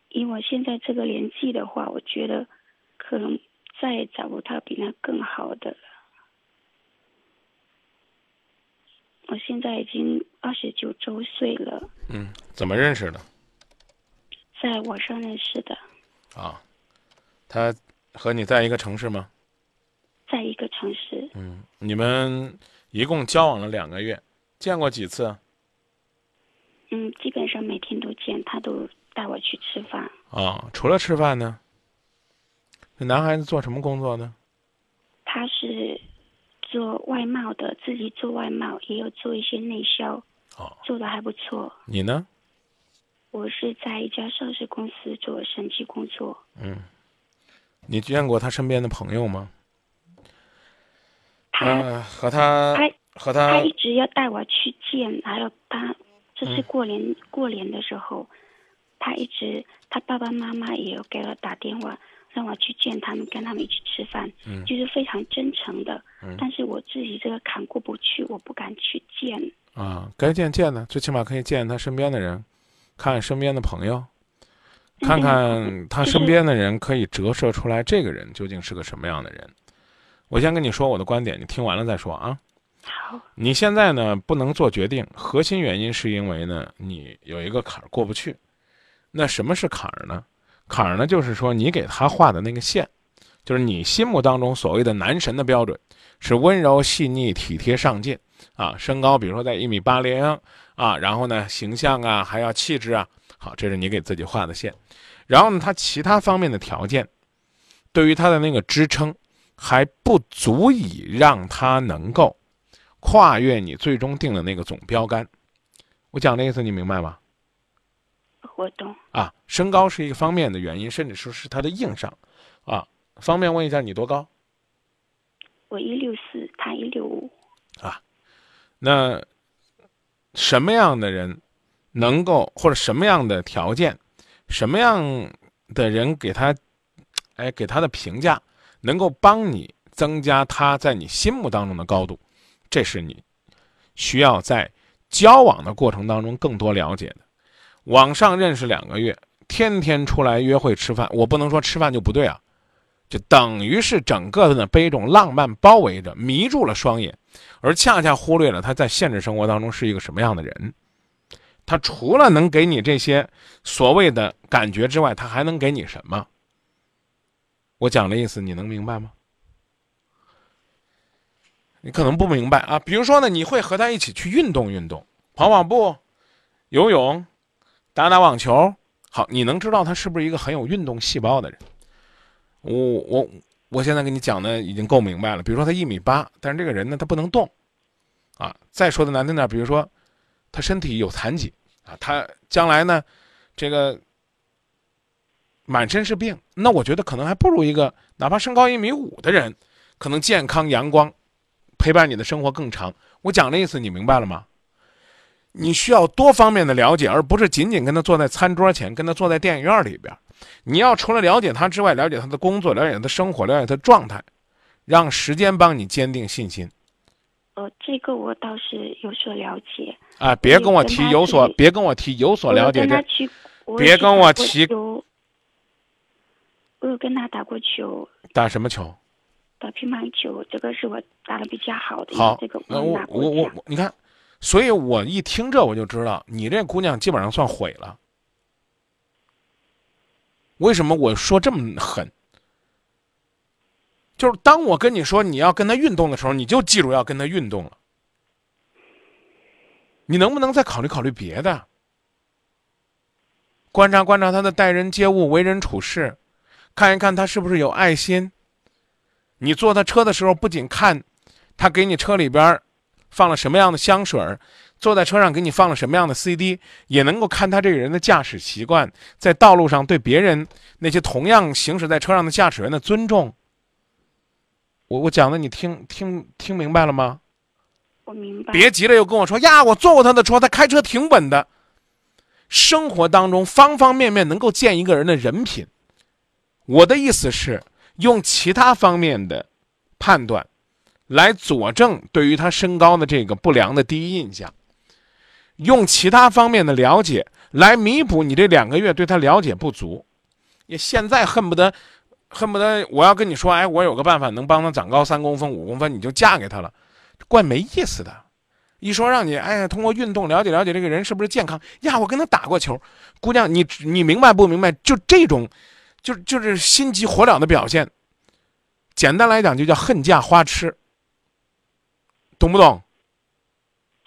以我现在这个年纪的话，我觉得可能再也找不到比他更好的了。我现在已经二十九周岁了。嗯，怎么认识的？在网上认识的。啊，他和你在一个城市吗？在一个城市。嗯，你们一共交往了两个月，见过几次？嗯，基本上每天都见，他都带我去吃饭。啊，除了吃饭呢？这男孩子做什么工作呢？他是。做外贸的，自己做外贸，也有做一些内销，哦，做的还不错。你呢？我是在一家上市公司做审计工作。嗯，你见过他身边的朋友吗？他和他，他和他，他一直要带我去见，还有他，这是过年过年的时候，他一直他爸爸妈妈也有给我打电话。让我去见他们，跟他们一起吃饭，就是非常真诚的。但是我自己这个坎过不去，我不敢去见。啊，该见见呢，最起码可以见他身边的人，看看身边的朋友，看看他身边的人，可以折射出来这个人究竟是个什么样的人。我先跟你说我的观点，你听完了再说啊。好。你现在呢不能做决定，核心原因是因为呢你有一个坎儿过不去。那什么是坎儿呢？坎儿呢，就是说你给他画的那个线，就是你心目当中所谓的男神的标准，是温柔细腻、体贴上进啊，身高比如说在一米八零啊，然后呢形象啊还要气质啊，好，这是你给自己画的线。然后呢，他其他方面的条件，对于他的那个支撑，还不足以让他能够跨越你最终定的那个总标杆。我讲的意思你明白吗？啊，身高是一个方面的原因，甚至说是他的硬伤，啊，方便问一下你多高？我一六四，他一六五。啊，那什么样的人能够，或者什么样的条件，什么样的人给他，哎，给他的评价，能够帮你增加他在你心目当中的高度，这是你需要在交往的过程当中更多了解的。网上认识两个月，天天出来约会吃饭，我不能说吃饭就不对啊，就等于是整个的呢被一种浪漫包围着，迷住了双眼，而恰恰忽略了他在现实生活当中是一个什么样的人。他除了能给你这些所谓的感觉之外，他还能给你什么？我讲的意思你能明白吗？你可能不明白啊。比如说呢，你会和他一起去运动运动，跑跑步、游泳、打打网球。好，你能知道他是不是一个很有运动细胞的人？我我我现在跟你讲的已经够明白了。比如说他一米八，但是这个人呢，他不能动，啊，再说的难听点，比如说他身体有残疾啊，他将来呢，这个满身是病，那我觉得可能还不如一个哪怕身高一米五的人，可能健康阳光，陪伴你的生活更长。我讲的意思你明白了吗？你需要多方面的了解，而不是仅仅跟他坐在餐桌前，跟他坐在电影院里边。你要除了了解他之外，了解他的工作，了解他的生活，了解他的状态，让时间帮你坚定信心。呃，这个我倒是有所了解。啊，别跟我提有所，别跟我提有所了解这。别跟我提。我有跟他打过球。打什么球？打乒乓球，这个是我打的比较好的。好，这个我我我我，你看。所以我一听这，我就知道你这姑娘基本上算毁了。为什么我说这么狠？就是当我跟你说你要跟他运动的时候，你就记住要跟他运动了。你能不能再考虑考虑别的？观察观察他的待人接物、为人处事，看一看他是不是有爱心。你坐他车的时候，不仅看他给你车里边。放了什么样的香水儿，坐在车上给你放了什么样的 CD，也能够看他这个人的驾驶习惯，在道路上对别人那些同样行驶在车上的驾驶员的尊重。我我讲的你听听听明白了吗？我明白。别急了，又跟我说呀，我坐过他的车，他开车挺稳的。生活当中方方面面能够见一个人的人品。我的意思是用其他方面的判断。来佐证对于他身高的这个不良的第一印象，用其他方面的了解来弥补你这两个月对他了解不足。也现在恨不得，恨不得我要跟你说，哎，我有个办法能帮他长高三公分、五公分，你就嫁给他了，怪没意思的。一说让你，哎，通过运动了解了解这个人是不是健康呀？我跟他打过球，姑娘，你你明白不明白？就这种，就就是心急火燎的表现。简单来讲，就叫恨嫁花痴。懂不懂？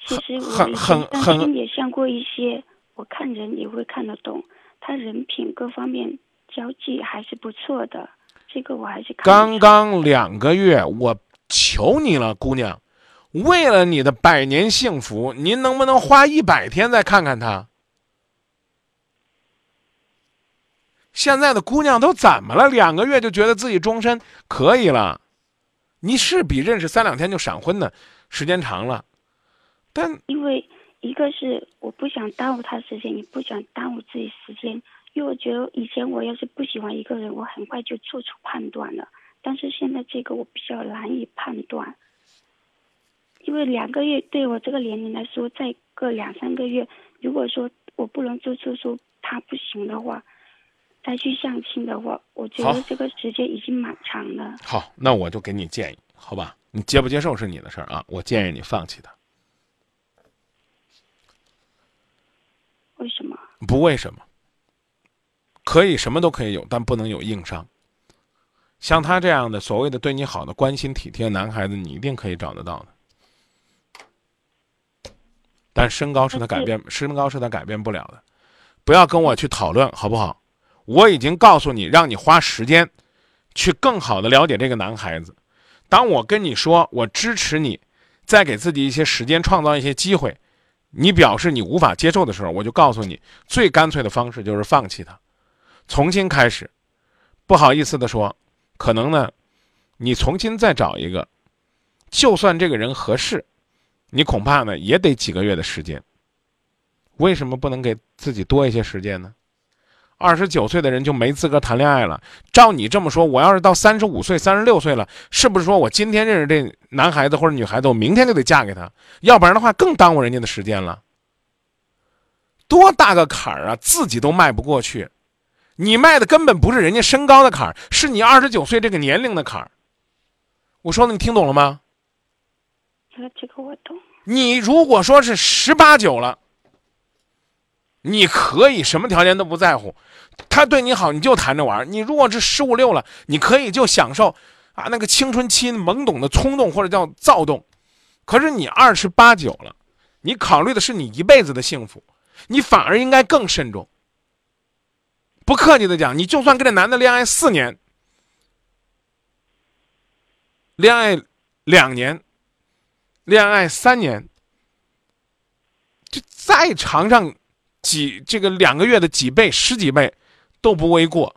其实很很很也像过一些，我看人也会看得懂，他人品各方面交际还是不错的，这个我还是看。刚刚两个月，我求你了，姑娘，为了你的百年幸福，您能不能花一百天再看看他？现在的姑娘都怎么了？两个月就觉得自己终身可以了？你是比认识三两天就闪婚的？时间长了，但因为一个是我不想耽误他时间，也不想耽误自己时间。因为我觉得以前我要是不喜欢一个人，我很快就做出判断了。但是现在这个我比较难以判断，因为两个月对我这个年龄来说，再过两三个月，如果说我不能做出说他不行的话，再去相亲的话，我觉得这个时间已经蛮长了。好，那我就给你建议，好吧？你接不接受是你的事儿啊！我建议你放弃他。为什么？不为什么。可以什么都可以有，但不能有硬伤。像他这样的所谓的对你好的、关心体贴男孩子，你一定可以找得到的。但身高是他改变，身高是他改变不了的。不要跟我去讨论，好不好？我已经告诉你，让你花时间，去更好的了解这个男孩子。当我跟你说我支持你，再给自己一些时间，创造一些机会，你表示你无法接受的时候，我就告诉你，最干脆的方式就是放弃他，重新开始。不好意思的说，可能呢，你重新再找一个，就算这个人合适，你恐怕呢也得几个月的时间。为什么不能给自己多一些时间呢？二十九岁的人就没资格谈恋爱了。照你这么说，我要是到三十五岁、三十六岁了，是不是说我今天认识这男孩子或者女孩子，我明天就得嫁给他？要不然的话，更耽误人家的时间了。多大个坎儿啊，自己都迈不过去。你迈的根本不是人家身高的坎儿，是你二十九岁这个年龄的坎儿。我说的你听懂了吗？这个我懂。你如果说是十八九了。你可以什么条件都不在乎，他对你好你就谈着玩你如果是十五六了，你可以就享受啊那个青春期懵懂的冲动或者叫躁动。可是你二十八九了，你考虑的是你一辈子的幸福，你反而应该更慎重。不客气的讲，你就算跟这男的恋爱四年，恋爱两年，恋爱三年，就再长上几这个两个月的几倍、十几倍都不为过，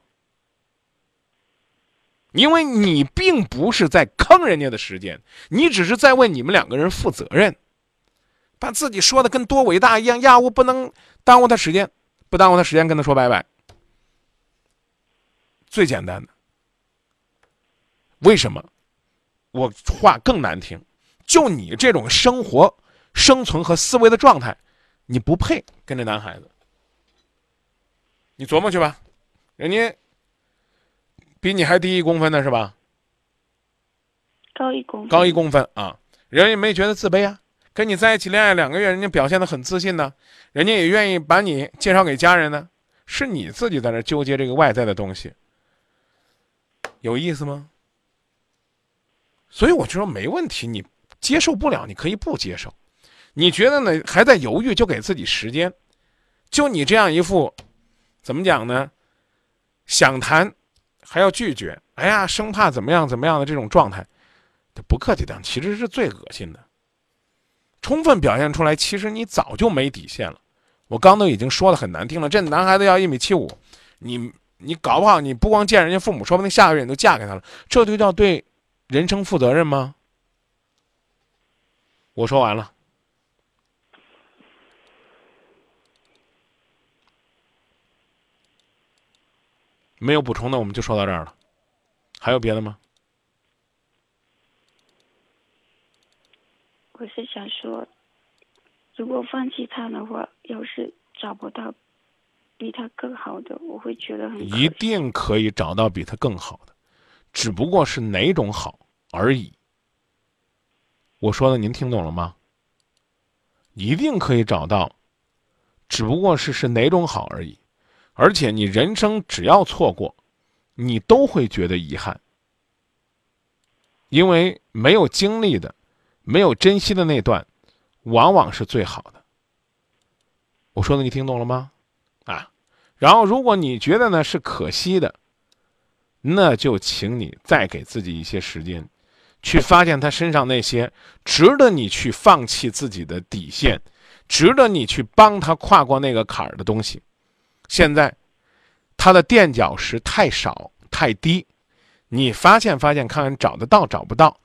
因为你并不是在坑人家的时间，你只是在为你们两个人负责任，把自己说的跟多伟大一样，呀，我不能耽误他时间，不耽误他时间，跟他说拜拜。最简单的，为什么？我话更难听，就你这种生活、生存和思维的状态，你不配跟这男孩子。你琢磨去吧，人家比你还低一公分呢，是吧？高一公分。高一公分啊！人家没觉得自卑啊，跟你在一起恋爱两个月，人家表现的很自信呢，人家也愿意把你介绍给家人呢，是你自己在那纠结这个外在的东西。有意思吗？所以我就说没问题，你接受不了，你可以不接受。你觉得呢？还在犹豫，就给自己时间。就你这样一副，怎么讲呢？想谈，还要拒绝。哎呀，生怕怎么样怎么样的这种状态，不客气讲，其实是最恶心的。充分表现出来，其实你早就没底线了。我刚都已经说的很难听了，这男孩子要一米七五，你。你搞不好，你不光见人家父母，说不定下个月你都嫁给他了，这就叫对人生负责任吗？我说完了，没有补充的，我们就说到这儿了。还有别的吗？我是想说，如果放弃他的话，要是找不到。比他更好的，我会觉得很一定可以找到比他更好的，只不过是哪种好而已。我说的您听懂了吗？一定可以找到，只不过是是哪种好而已。而且你人生只要错过，你都会觉得遗憾，因为没有经历的、没有珍惜的那段，往往是最好的。我说的你听懂了吗？啊，然后如果你觉得呢是可惜的，那就请你再给自己一些时间，去发现他身上那些值得你去放弃自己的底线，值得你去帮他跨过那个坎儿的东西。现在他的垫脚石太少太低，你发现发现看看找得到找不到。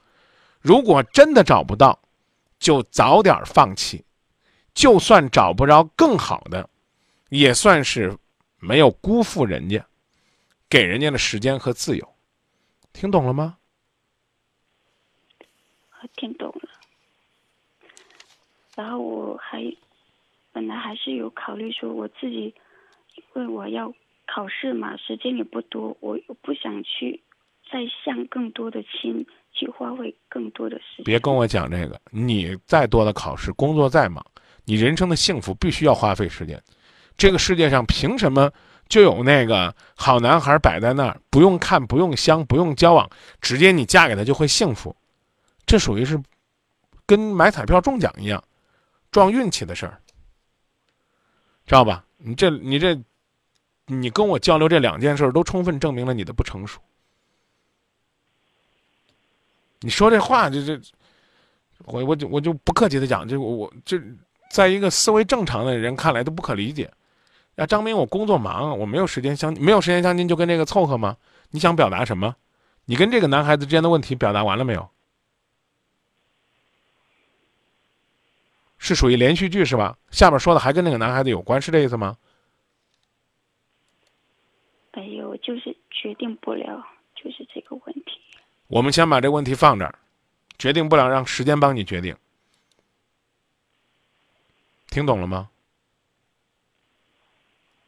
如果真的找不到，就早点放弃。就算找不着更好的。也算是没有辜负人家，给人家的时间和自由，听懂了吗？我听懂了。然后我还本来还是有考虑说，我自己因为我要考试嘛，时间也不多，我又不想去再向更多的亲，去花费更多的时间。别跟我讲这个，你再多的考试，工作再忙，你人生的幸福必须要花费时间。这个世界上凭什么就有那个好男孩摆在那儿，不用看，不用相，不用交往，直接你嫁给他就会幸福？这属于是跟买彩票中奖一样，撞运气的事儿，知道吧？你这你这，你跟我交流这两件事都充分证明了你的不成熟。你说这话，这这，我我就我就不客气的讲，这我我这，在一个思维正常的人看来都不可理解。啊，张明，我工作忙，我没有时间相，没有时间相亲，就跟这个凑合吗？你想表达什么？你跟这个男孩子之间的问题表达完了没有？是属于连续剧是吧？下边说的还跟那个男孩子有关，是这意思吗？没有，就是决定不了，就是这个问题。我们先把这个问题放这儿，决定不了，让时间帮你决定。听懂了吗？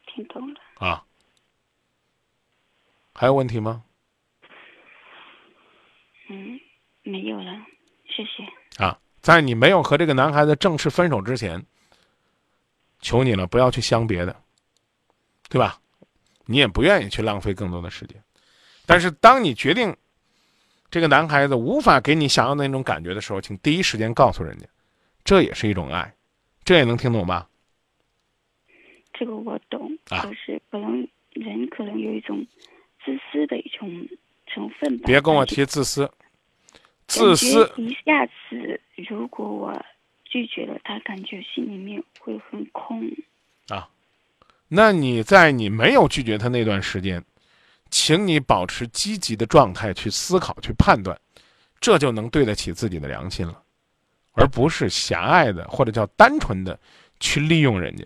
听懂了啊？还有问题吗？嗯，没有了，谢谢。啊，在你没有和这个男孩子正式分手之前，求你了，不要去相别的，对吧？你也不愿意去浪费更多的时间。但是，当你决定这个男孩子无法给你想要的那种感觉的时候，请第一时间告诉人家，这也是一种爱，这也能听懂吧？这个我懂，啊可是可能人可能有一种自私的一种成分吧。别跟我提自私，自私一下子，如果我拒绝了他，感觉心里面会很空。啊。那你在你没有拒绝他那段时间，请你保持积极的状态去思考、去判断，这就能对得起自己的良心了，而不是狭隘的或者叫单纯的去利用人家。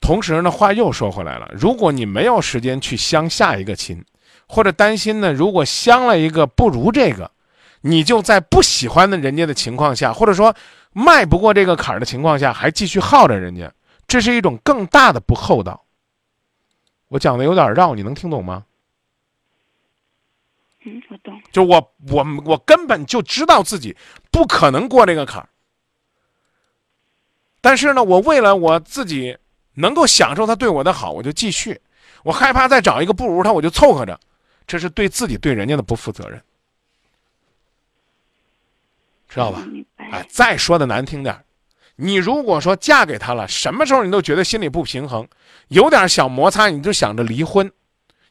同时呢，话又说回来了，如果你没有时间去相下一个亲，或者担心呢，如果相了一个不如这个，你就在不喜欢的人家的情况下，或者说迈不过这个坎儿的情况下，还继续耗着人家，这是一种更大的不厚道。我讲的有点绕，你能听懂吗？嗯，我懂。就我我我根本就知道自己不可能过这个坎儿，但是呢，我为了我自己能够享受他对我的好，我就继续。我害怕再找一个不如他，我就凑合着，这是对自己对人家的不负责任，知道吧？哎，再说的难听点儿，你如果说嫁给他了，什么时候你都觉得心里不平衡，有点小摩擦你就想着离婚，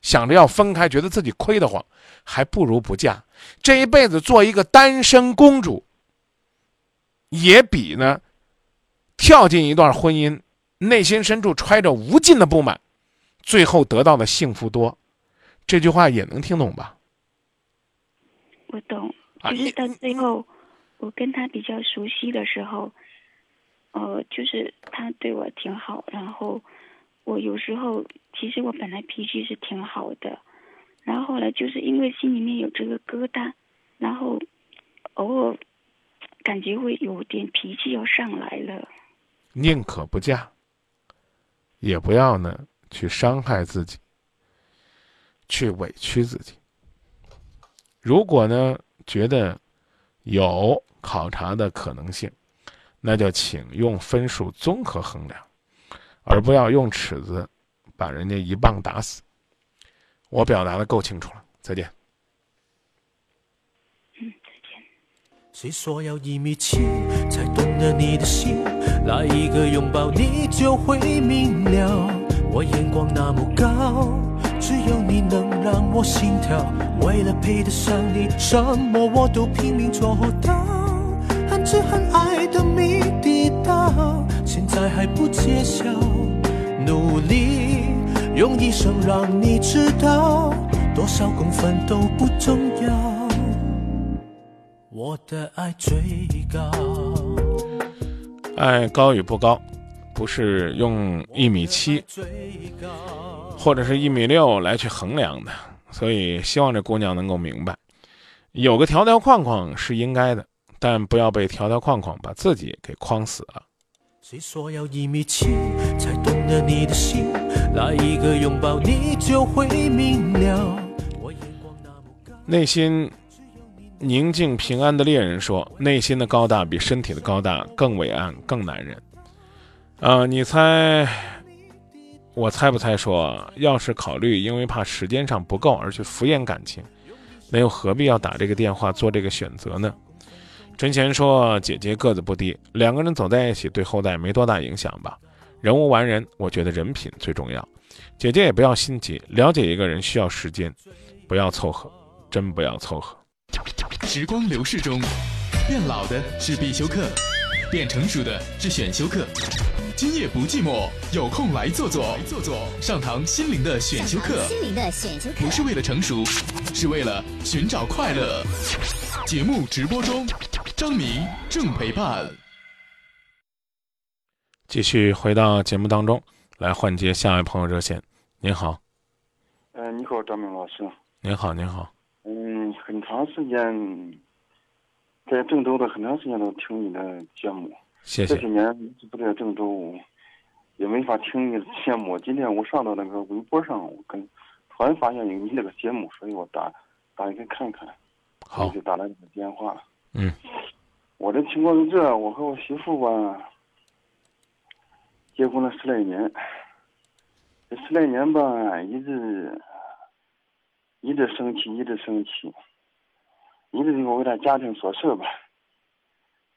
想着要分开，觉得自己亏得慌，还不如不嫁。这一辈子做一个单身公主，也比呢跳进一段婚姻，内心深处揣着无尽的不满，最后得到的幸福多。这句话也能听懂吧？我懂，就是到最后，我跟他比较熟悉的时候，呃，就是他对我挺好，然后我有时候其实我本来脾气是挺好的，然后后来就是因为心里面有这个疙瘩，然后偶尔感觉会有点脾气要上来了。宁可不嫁，也不要呢去伤害自己，去委屈自己。如果呢觉得有考察的可能性，那就请用分数综合衡量，而不要用尺子把人家一棒打死。我表达的够清楚了，再见。是所有已灭前，才懂得你的心。来一个拥抱，你就会明了。我眼光那么高，只有你能让我心跳。为了配得上你，什么我都拼命做到。很知很爱的谜底到，现在还不揭晓。努力用一生让你知道，多少公分都不重要。我的爱最高。爱高与不高，不是用一米七或者是一米六来去衡量的，所以希望这姑娘能够明白，有个条条框框是应该的，但不要被条条框框把自己给框死了。是所有已灭前，才懂得你的心。来一个拥抱，你就会明了。我眼光那么。内心宁静平安的猎人说：“内心的高大比身体的高大更伟岸，更男人。”啊，你猜？我猜不猜说，要是考虑因为怕时间上不够而去敷衍感情，那又何必要打这个电话做这个选择呢？陈贤说：“姐姐个子不低，两个人走在一起对后代没多大影响吧？人无完人，我觉得人品最重要。姐姐也不要心急，了解一个人需要时间，不要凑合，真不要凑合。”时光流逝中，变老的是必修课，变成熟的是选修课。今夜不寂寞，有空来坐坐，坐坐上堂心灵的选修课。心灵的选修课不是为了成熟，是为了寻找快乐。节目直播中，张明正陪伴。继续回到节目当中来换接下一位朋友热线。您好，呃，你好，张明老师。您好，您好。嗯，很长时间在郑州的很长时间都听你的节目。谢谢。这些年一直不在郑州，也没法听你的节目。今天我上到那个微博上，我跟突然发现有你那个节目，所以我打打一个看看，好。就打了你的电话。嗯，我的情况是这，我和我媳妇吧，结婚了十来年，这十来年吧，一直一直生气，一直生气，一直就为他家庭琐事吧，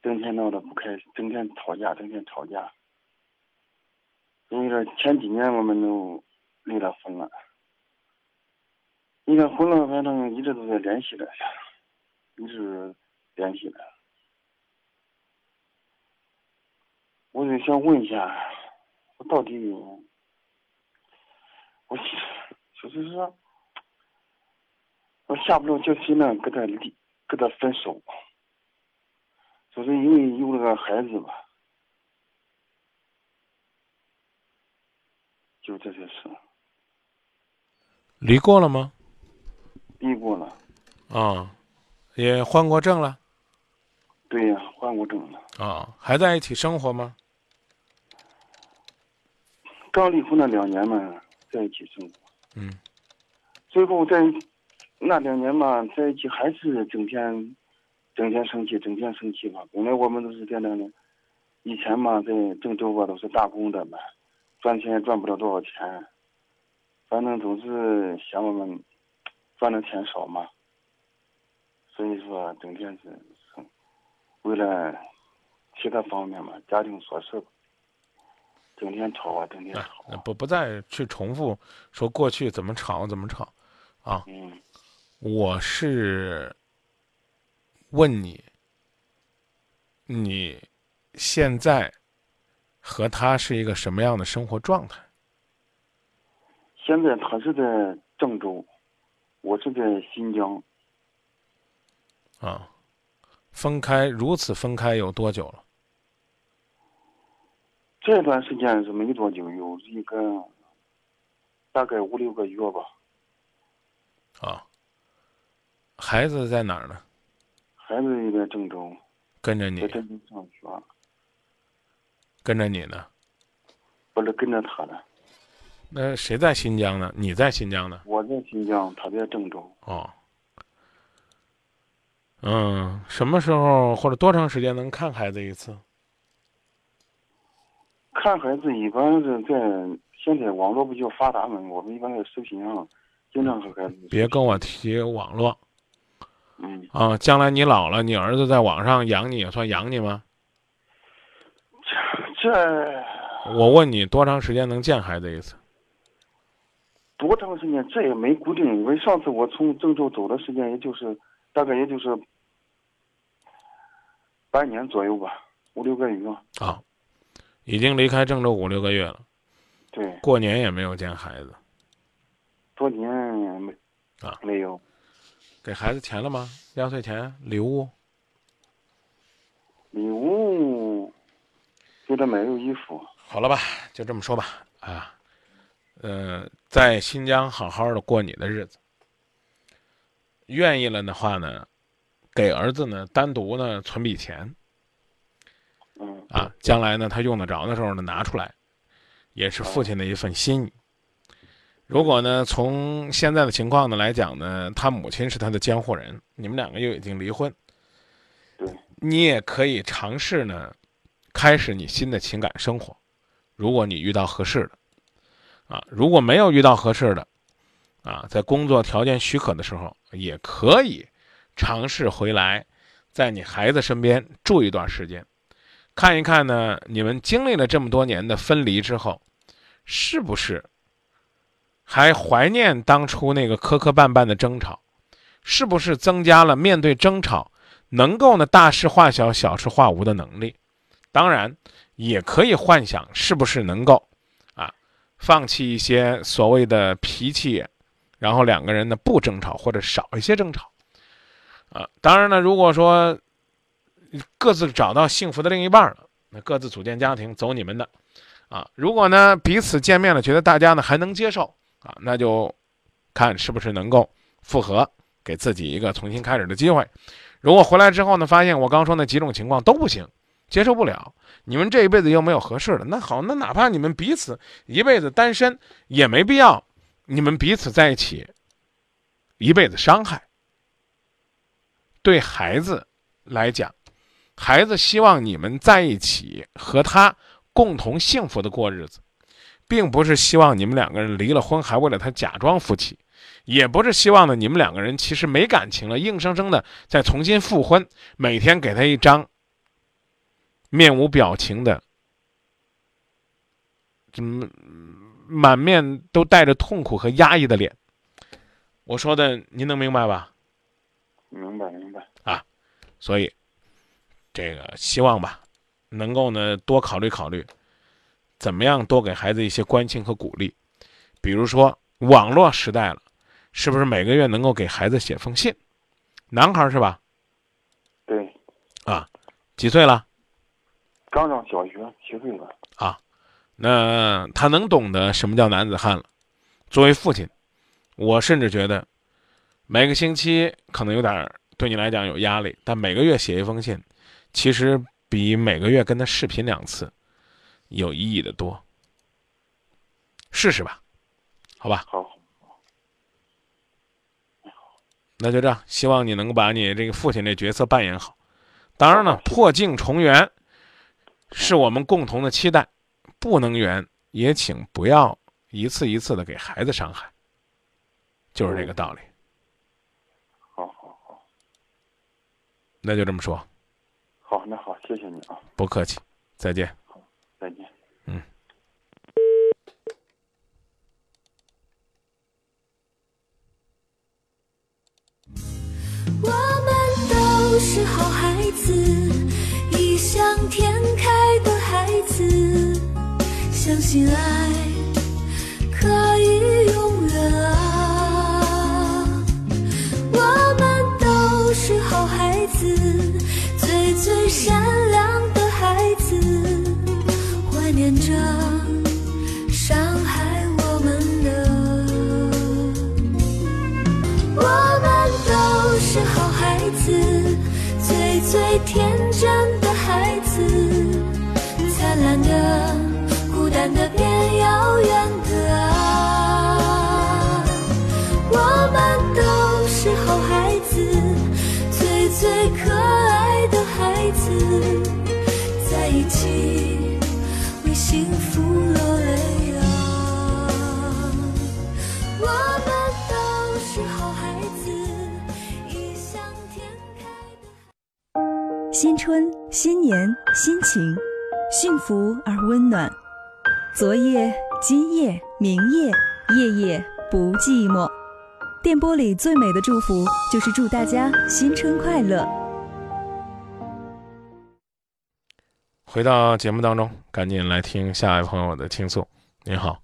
整天闹得不开，整天吵架，整天吵架。所以说前几年我们都离了婚了，离了婚了，反正一直都在联系着，一直联系着。我就想问一下，我到底，我 就是说，我下不了决心呢，跟他离，跟他分手，就是因为有了个孩子吧，就这些事。离过了吗？离过了。啊，也换过证了。对呀，换过证了。啊，还在一起生活吗？刚离婚那两年嘛，在一起生活。嗯。最后在那两年嘛，在一起还是整天，整天生气，整天生气吧。本来我们都是在那的，以前嘛在郑州吧都是打工的嘛，赚钱也赚不了多少钱，反正总是嫌我们赚的钱少嘛。所以说，整天是为了其他方面嘛，家庭琐事。整天吵啊，整天吵。不不再去重复说过去怎么吵怎么吵，啊。嗯。我是问你，你现在和他是一个什么样的生活状态？现在他是在郑州，我是在新疆。啊，分开如此分开有多久了？这段时间是没多久，有一个大概五六个月吧。啊，孩子在哪儿呢？孩子也在郑州，跟着你。在郑州上学。跟着你呢？不是跟着他呢。那谁在新疆呢？你在新疆呢？我在新疆，他在郑州。哦。嗯，什么时候或者多长时间能看孩子一次？看孩子一般是在现在网络不就发达嘛？我们一般在视频上经常和孩子。别跟我提网络。嗯。啊，将来你老了，你儿子在网上养你，也算养你吗？这这。我问你，多长时间能见孩子一次？多长时间？这也没固定，因为上次我从郑州走的时间，也就是大概也就是半年左右吧，五六个月。啊。已经离开郑州五六个月了，对，过年也没有见孩子，过年没啊，没有，给孩子钱了吗？压岁钱、礼物？礼物给他买个衣服。好了吧，就这么说吧，啊，呃，在新疆好好的过你的日子，愿意了的话呢，给儿子呢单独呢存笔钱。嗯啊，将来呢，他用得着的时候呢，拿出来，也是父亲的一份心意。如果呢，从现在的情况呢来讲呢，他母亲是他的监护人，你们两个又已经离婚，对，你也可以尝试呢，开始你新的情感生活。如果你遇到合适的，啊，如果没有遇到合适的，啊，在工作条件许可的时候，也可以尝试回来，在你孩子身边住一段时间。看一看呢，你们经历了这么多年的分离之后，是不是还怀念当初那个磕磕绊绊的争吵？是不是增加了面对争吵能够呢大事化小、小事化无的能力？当然，也可以幻想是不是能够啊放弃一些所谓的脾气，然后两个人呢不争吵或者少一些争吵啊。当然呢，如果说。各自找到幸福的另一半了，那各自组建家庭，走你们的，啊，如果呢彼此见面了，觉得大家呢还能接受啊，那就看是不是能够复合，给自己一个重新开始的机会。如果回来之后呢，发现我刚说那几种情况都不行，接受不了，你们这一辈子又没有合适的，那好，那哪怕你们彼此一辈子单身，也没必要你们彼此在一起一辈子伤害。对孩子来讲。孩子希望你们在一起，和他共同幸福的过日子，并不是希望你们两个人离了婚还为了他假装夫妻，也不是希望呢你们两个人其实没感情了，硬生生的再重新复婚，每天给他一张面无表情的，怎么满面都带着痛苦和压抑的脸。我说的您能明白吧？明白明白啊，所以这个希望吧，能够呢多考虑考虑，怎么样多给孩子一些关心和鼓励。比如说网络时代了，是不是每个月能够给孩子写封信？男孩是吧？对。啊，几岁了？刚上小学，七岁了。啊，那他能懂得什么叫男子汉了。作为父亲，我甚至觉得。每个星期可能有点对你来讲有压力，但每个月写一封信，其实比每个月跟他视频两次有意义的多。试试吧，好吧。好。那就这样，希望你能够把你这个父亲这角色扮演好。当然了，破镜重圆是我们共同的期待，不能圆也请不要一次一次的给孩子伤害，就是这个道理。好好好那就这么说，好，那好，谢谢你啊，不客气，再见，好，再见，嗯。我们都是好孩子，异想天开的孩子，相信爱可以永远啊。我们都是好孩子。最最善良的孩子，怀念着伤害我们的。我们都是好孩子，最最天真的孩子，灿烂的，孤单的，新春新年心情，幸福而温暖。昨夜今夜明夜夜夜不寂寞。电波里最美的祝福，就是祝大家新春快乐。回到节目当中，赶紧来听下一位朋友的倾诉。您好，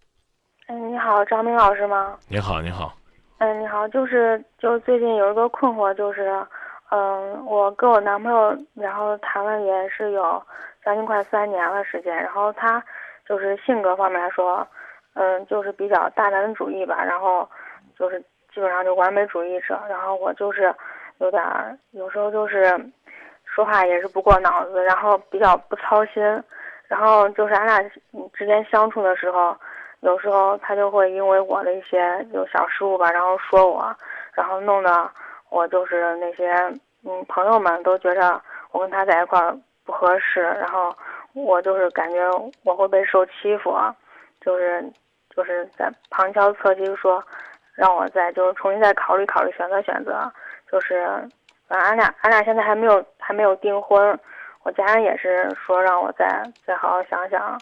嗯，你好，张明老师吗？你好，你好。嗯，你好，就是就最近有一个困惑，就是，嗯，我跟我男朋友，然后谈了也是有将近快三年了时间，然后他就是性格方面来说，嗯，就是比较大男子主义吧，然后就是。基本上就完美主义者，然后我就是有点，有时候就是说话也是不过脑子，然后比较不操心，然后就是俺俩之间相处的时候，有时候他就会因为我的一些就小失误吧，然后说我，然后弄得我就是那些嗯朋友们都觉着我跟他在一块儿不合适，然后我就是感觉我会被受欺负，就是就是在旁敲侧击说。让我再就是重新再考虑考虑，选择选择，就是，反正俺俩俺俩现在还没有还没有订婚，我家人也是说让我再再好好想想，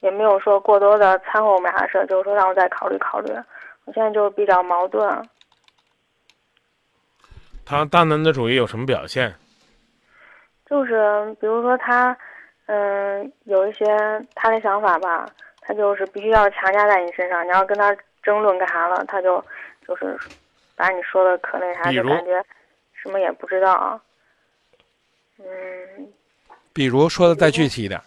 也没有说过多的掺和我们俩的事，就是说让我再考虑考虑。我现在就是比较矛盾。他大男子主义有什么表现？就是比如说他，嗯，有一些他的想法吧，他就是必须要强加在你身上，你要跟他。争论干啥了？他就就是把你说的可那啥，就感觉什么也不知道。嗯。比如说的再具体一点。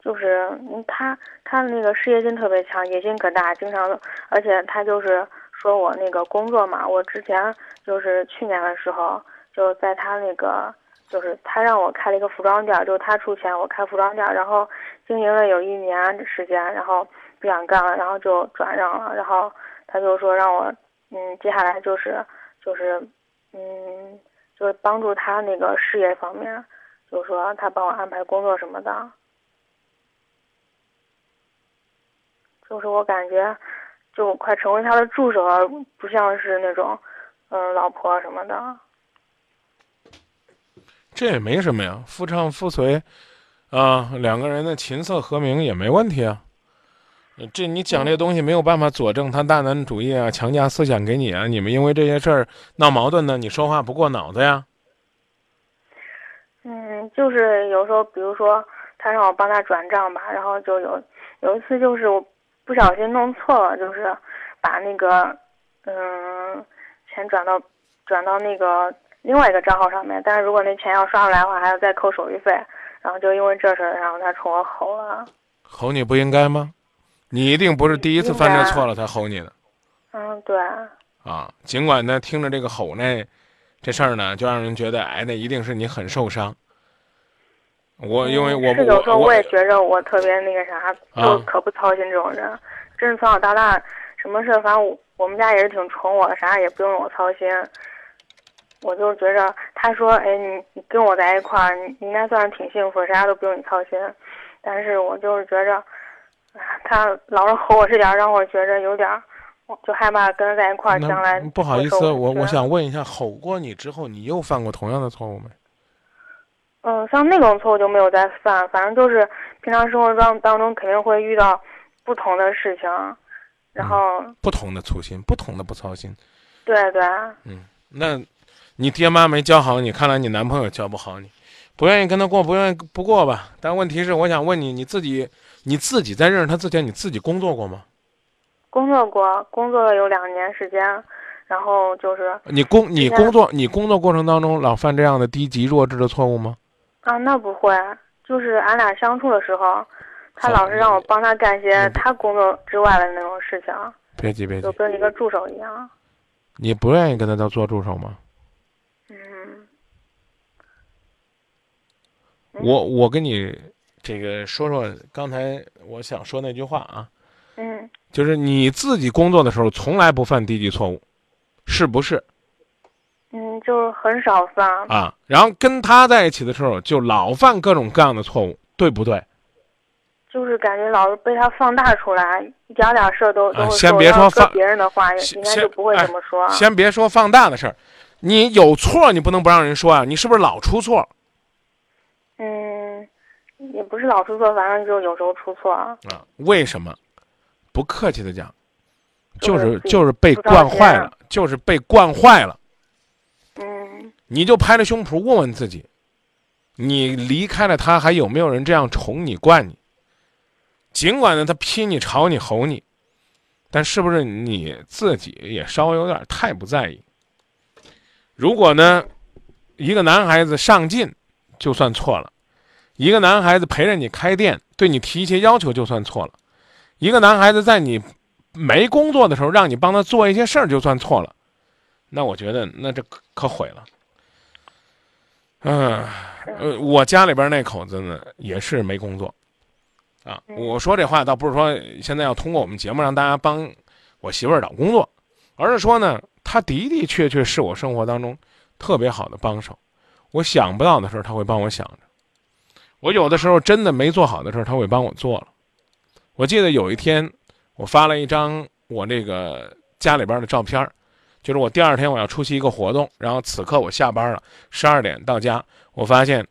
就是他他那个事业心特别强，野心可大，经常而且他就是说我那个工作嘛，我之前就是去年的时候就在他那个就是他让我开了一个服装店，就是他出钱我开服装店，然后经营了有一年时间，然后。不想干了，然后就转让了。然后他就说让我，嗯，接下来就是，就是，嗯，就是帮助他那个事业方面，就是说他帮我安排工作什么的。就是我感觉，就快成为他的助手了，不像是那种，嗯，老婆什么的。这也没什么呀，夫唱妇随，啊，两个人的琴瑟和鸣也没问题啊。这你讲这东西没有办法佐证他大男子主义啊，强加思想给你啊，你们因为这些事儿闹矛盾呢，你说话不过脑子呀。嗯，就是有时候，比如说他让我帮他转账吧，然后就有有一次就是我不小心弄错了，就是把那个嗯钱转到转到那个另外一个账号上面，但是如果那钱要刷出来的话，还要再扣手续费，然后就因为这事儿，然后他冲我吼了。吼你不应该吗？你一定不是第一次犯这错了才吼你的。嗯，对。啊，尽管呢，听着这个吼呢，这事儿呢，就让人觉得，哎，那一定是你很受伤。我因为我是有时候我也觉着我特别那个啥，就可不操心这种人。真是从小到大，什么事反正我我们家也是挺宠我的，啥也不用我操心。我就觉着他说，哎，你你跟我在一块儿，你应该算是挺幸福，啥都不用你操心。但是我就是觉着。他老是吼我这点，让我觉着有点，就害怕跟他在一块儿，将来不好意思，我我想问一下，吼过你之后，你又犯过同样的错误没？嗯，像那种错误就没有再犯，反正就是平常生活当当中肯定会遇到不同的事情，然后不同的粗心，不同的不操心。对对。嗯，那，你爹妈没教好你，看来你男朋友教不好你，不愿意跟他过，不愿意不过吧？但问题是，我想问你，你自己。你自己在认识他之前，你自己工作过吗？工作过，工作了有两年时间，然后就是你工你工作你工作过程当中老犯这样的低级弱智的错误吗？啊，那不会，就是俺俩相处的时候，他老是让我帮他干些他工作之外的那种事情。别急别急，就跟一个助手一样。你不愿意跟他当做助手吗？嗯。我我跟你。这个说说刚才我想说那句话啊，嗯，就是你自己工作的时候从来不犯低级错误，是不是？嗯，就是很少犯啊。然后跟他在一起的时候，就老犯各种各样的错误，对不对？就是感觉老是被他放大出来，一点点事儿都都先别说放别人的话，应该就不会这么说。先别说放大的事儿，你有错你不能不让人说啊，你是不是老出错？嗯。也不是老出错，反正就有时候出错啊。啊，为什么？不客气的讲，就是就是被惯坏了，就是被惯坏了。你就拍着胸脯问问自己，你离开了他，还有没有人这样宠你惯你？尽管呢，他批你、吵你、吼你，但是不是你自己也稍微有点太不在意？如果呢，一个男孩子上进，就算错了。一个男孩子陪着你开店，对你提一些要求就算错了；一个男孩子在你没工作的时候让你帮他做一些事儿就算错了，那我觉得那这可毁了。嗯，呃，我家里边那口子呢也是没工作，啊，我说这话倒不是说现在要通过我们节目让大家帮我媳妇儿找工作，而是说呢，他的的确确是我生活当中特别好的帮手，我想不到的时候他会帮我想着。我有的时候真的没做好的事儿，他会帮我做了。我记得有一天，我发了一张我那个家里边的照片就是我第二天我要出席一个活动，然后此刻我下班了，十二点到家，我发现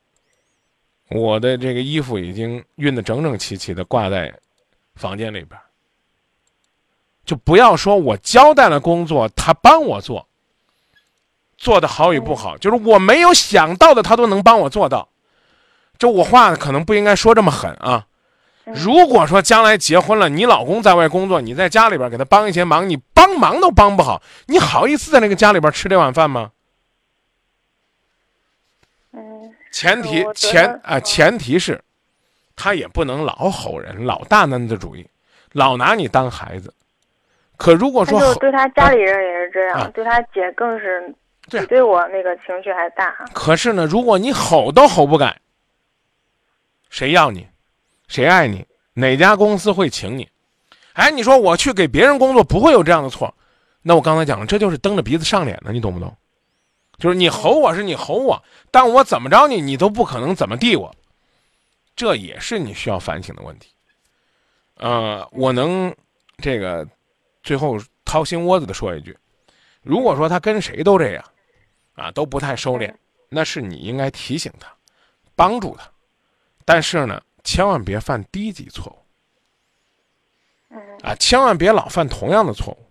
我的这个衣服已经熨得整整齐齐的挂在房间里边。就不要说我交代了工作，他帮我做，做的好与不好，就是我没有想到的，他都能帮我做到。这我话可能不应该说这么狠啊！如果说将来结婚了，你老公在外工作，你在家里边给他帮一些忙，你帮忙都帮不好，你好意思在那个家里边吃这碗饭吗？嗯。前提前啊，前提是，他也不能老吼人，老大男子主义，老拿你当孩子。可如果说，对他家里人也是这样，对他姐更是，对对我那个情绪还大。可是呢，如果你吼都吼不改。谁要你？谁爱你？哪家公司会请你？哎，你说我去给别人工作不会有这样的错，那我刚才讲了，这就是蹬着鼻子上脸的，你懂不懂？就是你吼我是你吼我，但我怎么着你，你都不可能怎么地我。这也是你需要反省的问题。呃，我能这个最后掏心窝子的说一句：如果说他跟谁都这样，啊，都不太收敛，那是你应该提醒他，帮助他。但是呢，千万别犯低级错误。啊，千万别老犯同样的错误。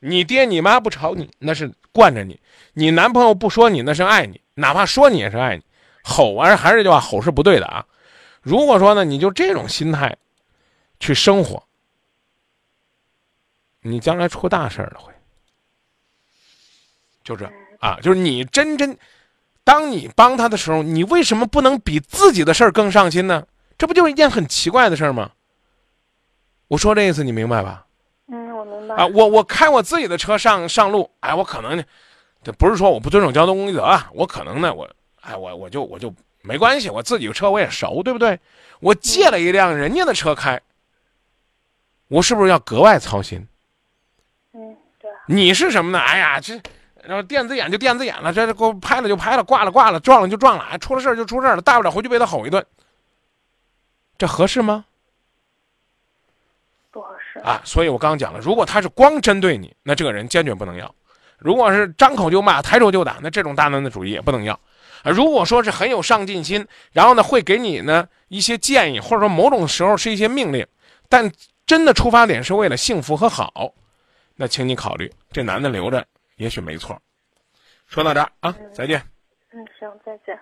你爹你妈不吵你，那是惯着你；你男朋友不说你，那是爱你；哪怕说你，也是爱你。吼啊，还是这句话，吼是不对的啊。如果说呢，你就这种心态去生活，你将来出大事了会。就这啊，就是你真真，当你帮他的时候，你为什么不能比自己的事儿更上心呢？这不就是一件很奇怪的事儿吗？我说这意思你明白吧？嗯，我明白。啊，我我开我自己的车上上路，哎，我可能呢，这不是说我不遵守交通规则啊，我可能呢，我哎，我我就我就没关系，我自己的车我也熟，对不对？我借了一辆人家的车开，我是不是要格外操心？嗯，对。你是什么呢？哎呀，这然后电子眼就电子眼了，这这给我拍了就拍了，挂了挂了，撞了就撞了，哎，出了事儿就出事儿了，大不了回去被他吼一顿，这合适吗？不合适啊！所以我刚刚讲了，如果他是光针对你，那这个人坚决不能要；如果是张口就骂、抬手就打，那这种大男子主义也不能要。啊，如果说是很有上进心，然后呢会给你呢一些建议，或者说某种时候是一些命令，但真的出发点是为了幸福和好，那请你考虑这男的留着，也许没错。说到这儿啊，再见。嗯，行，再见。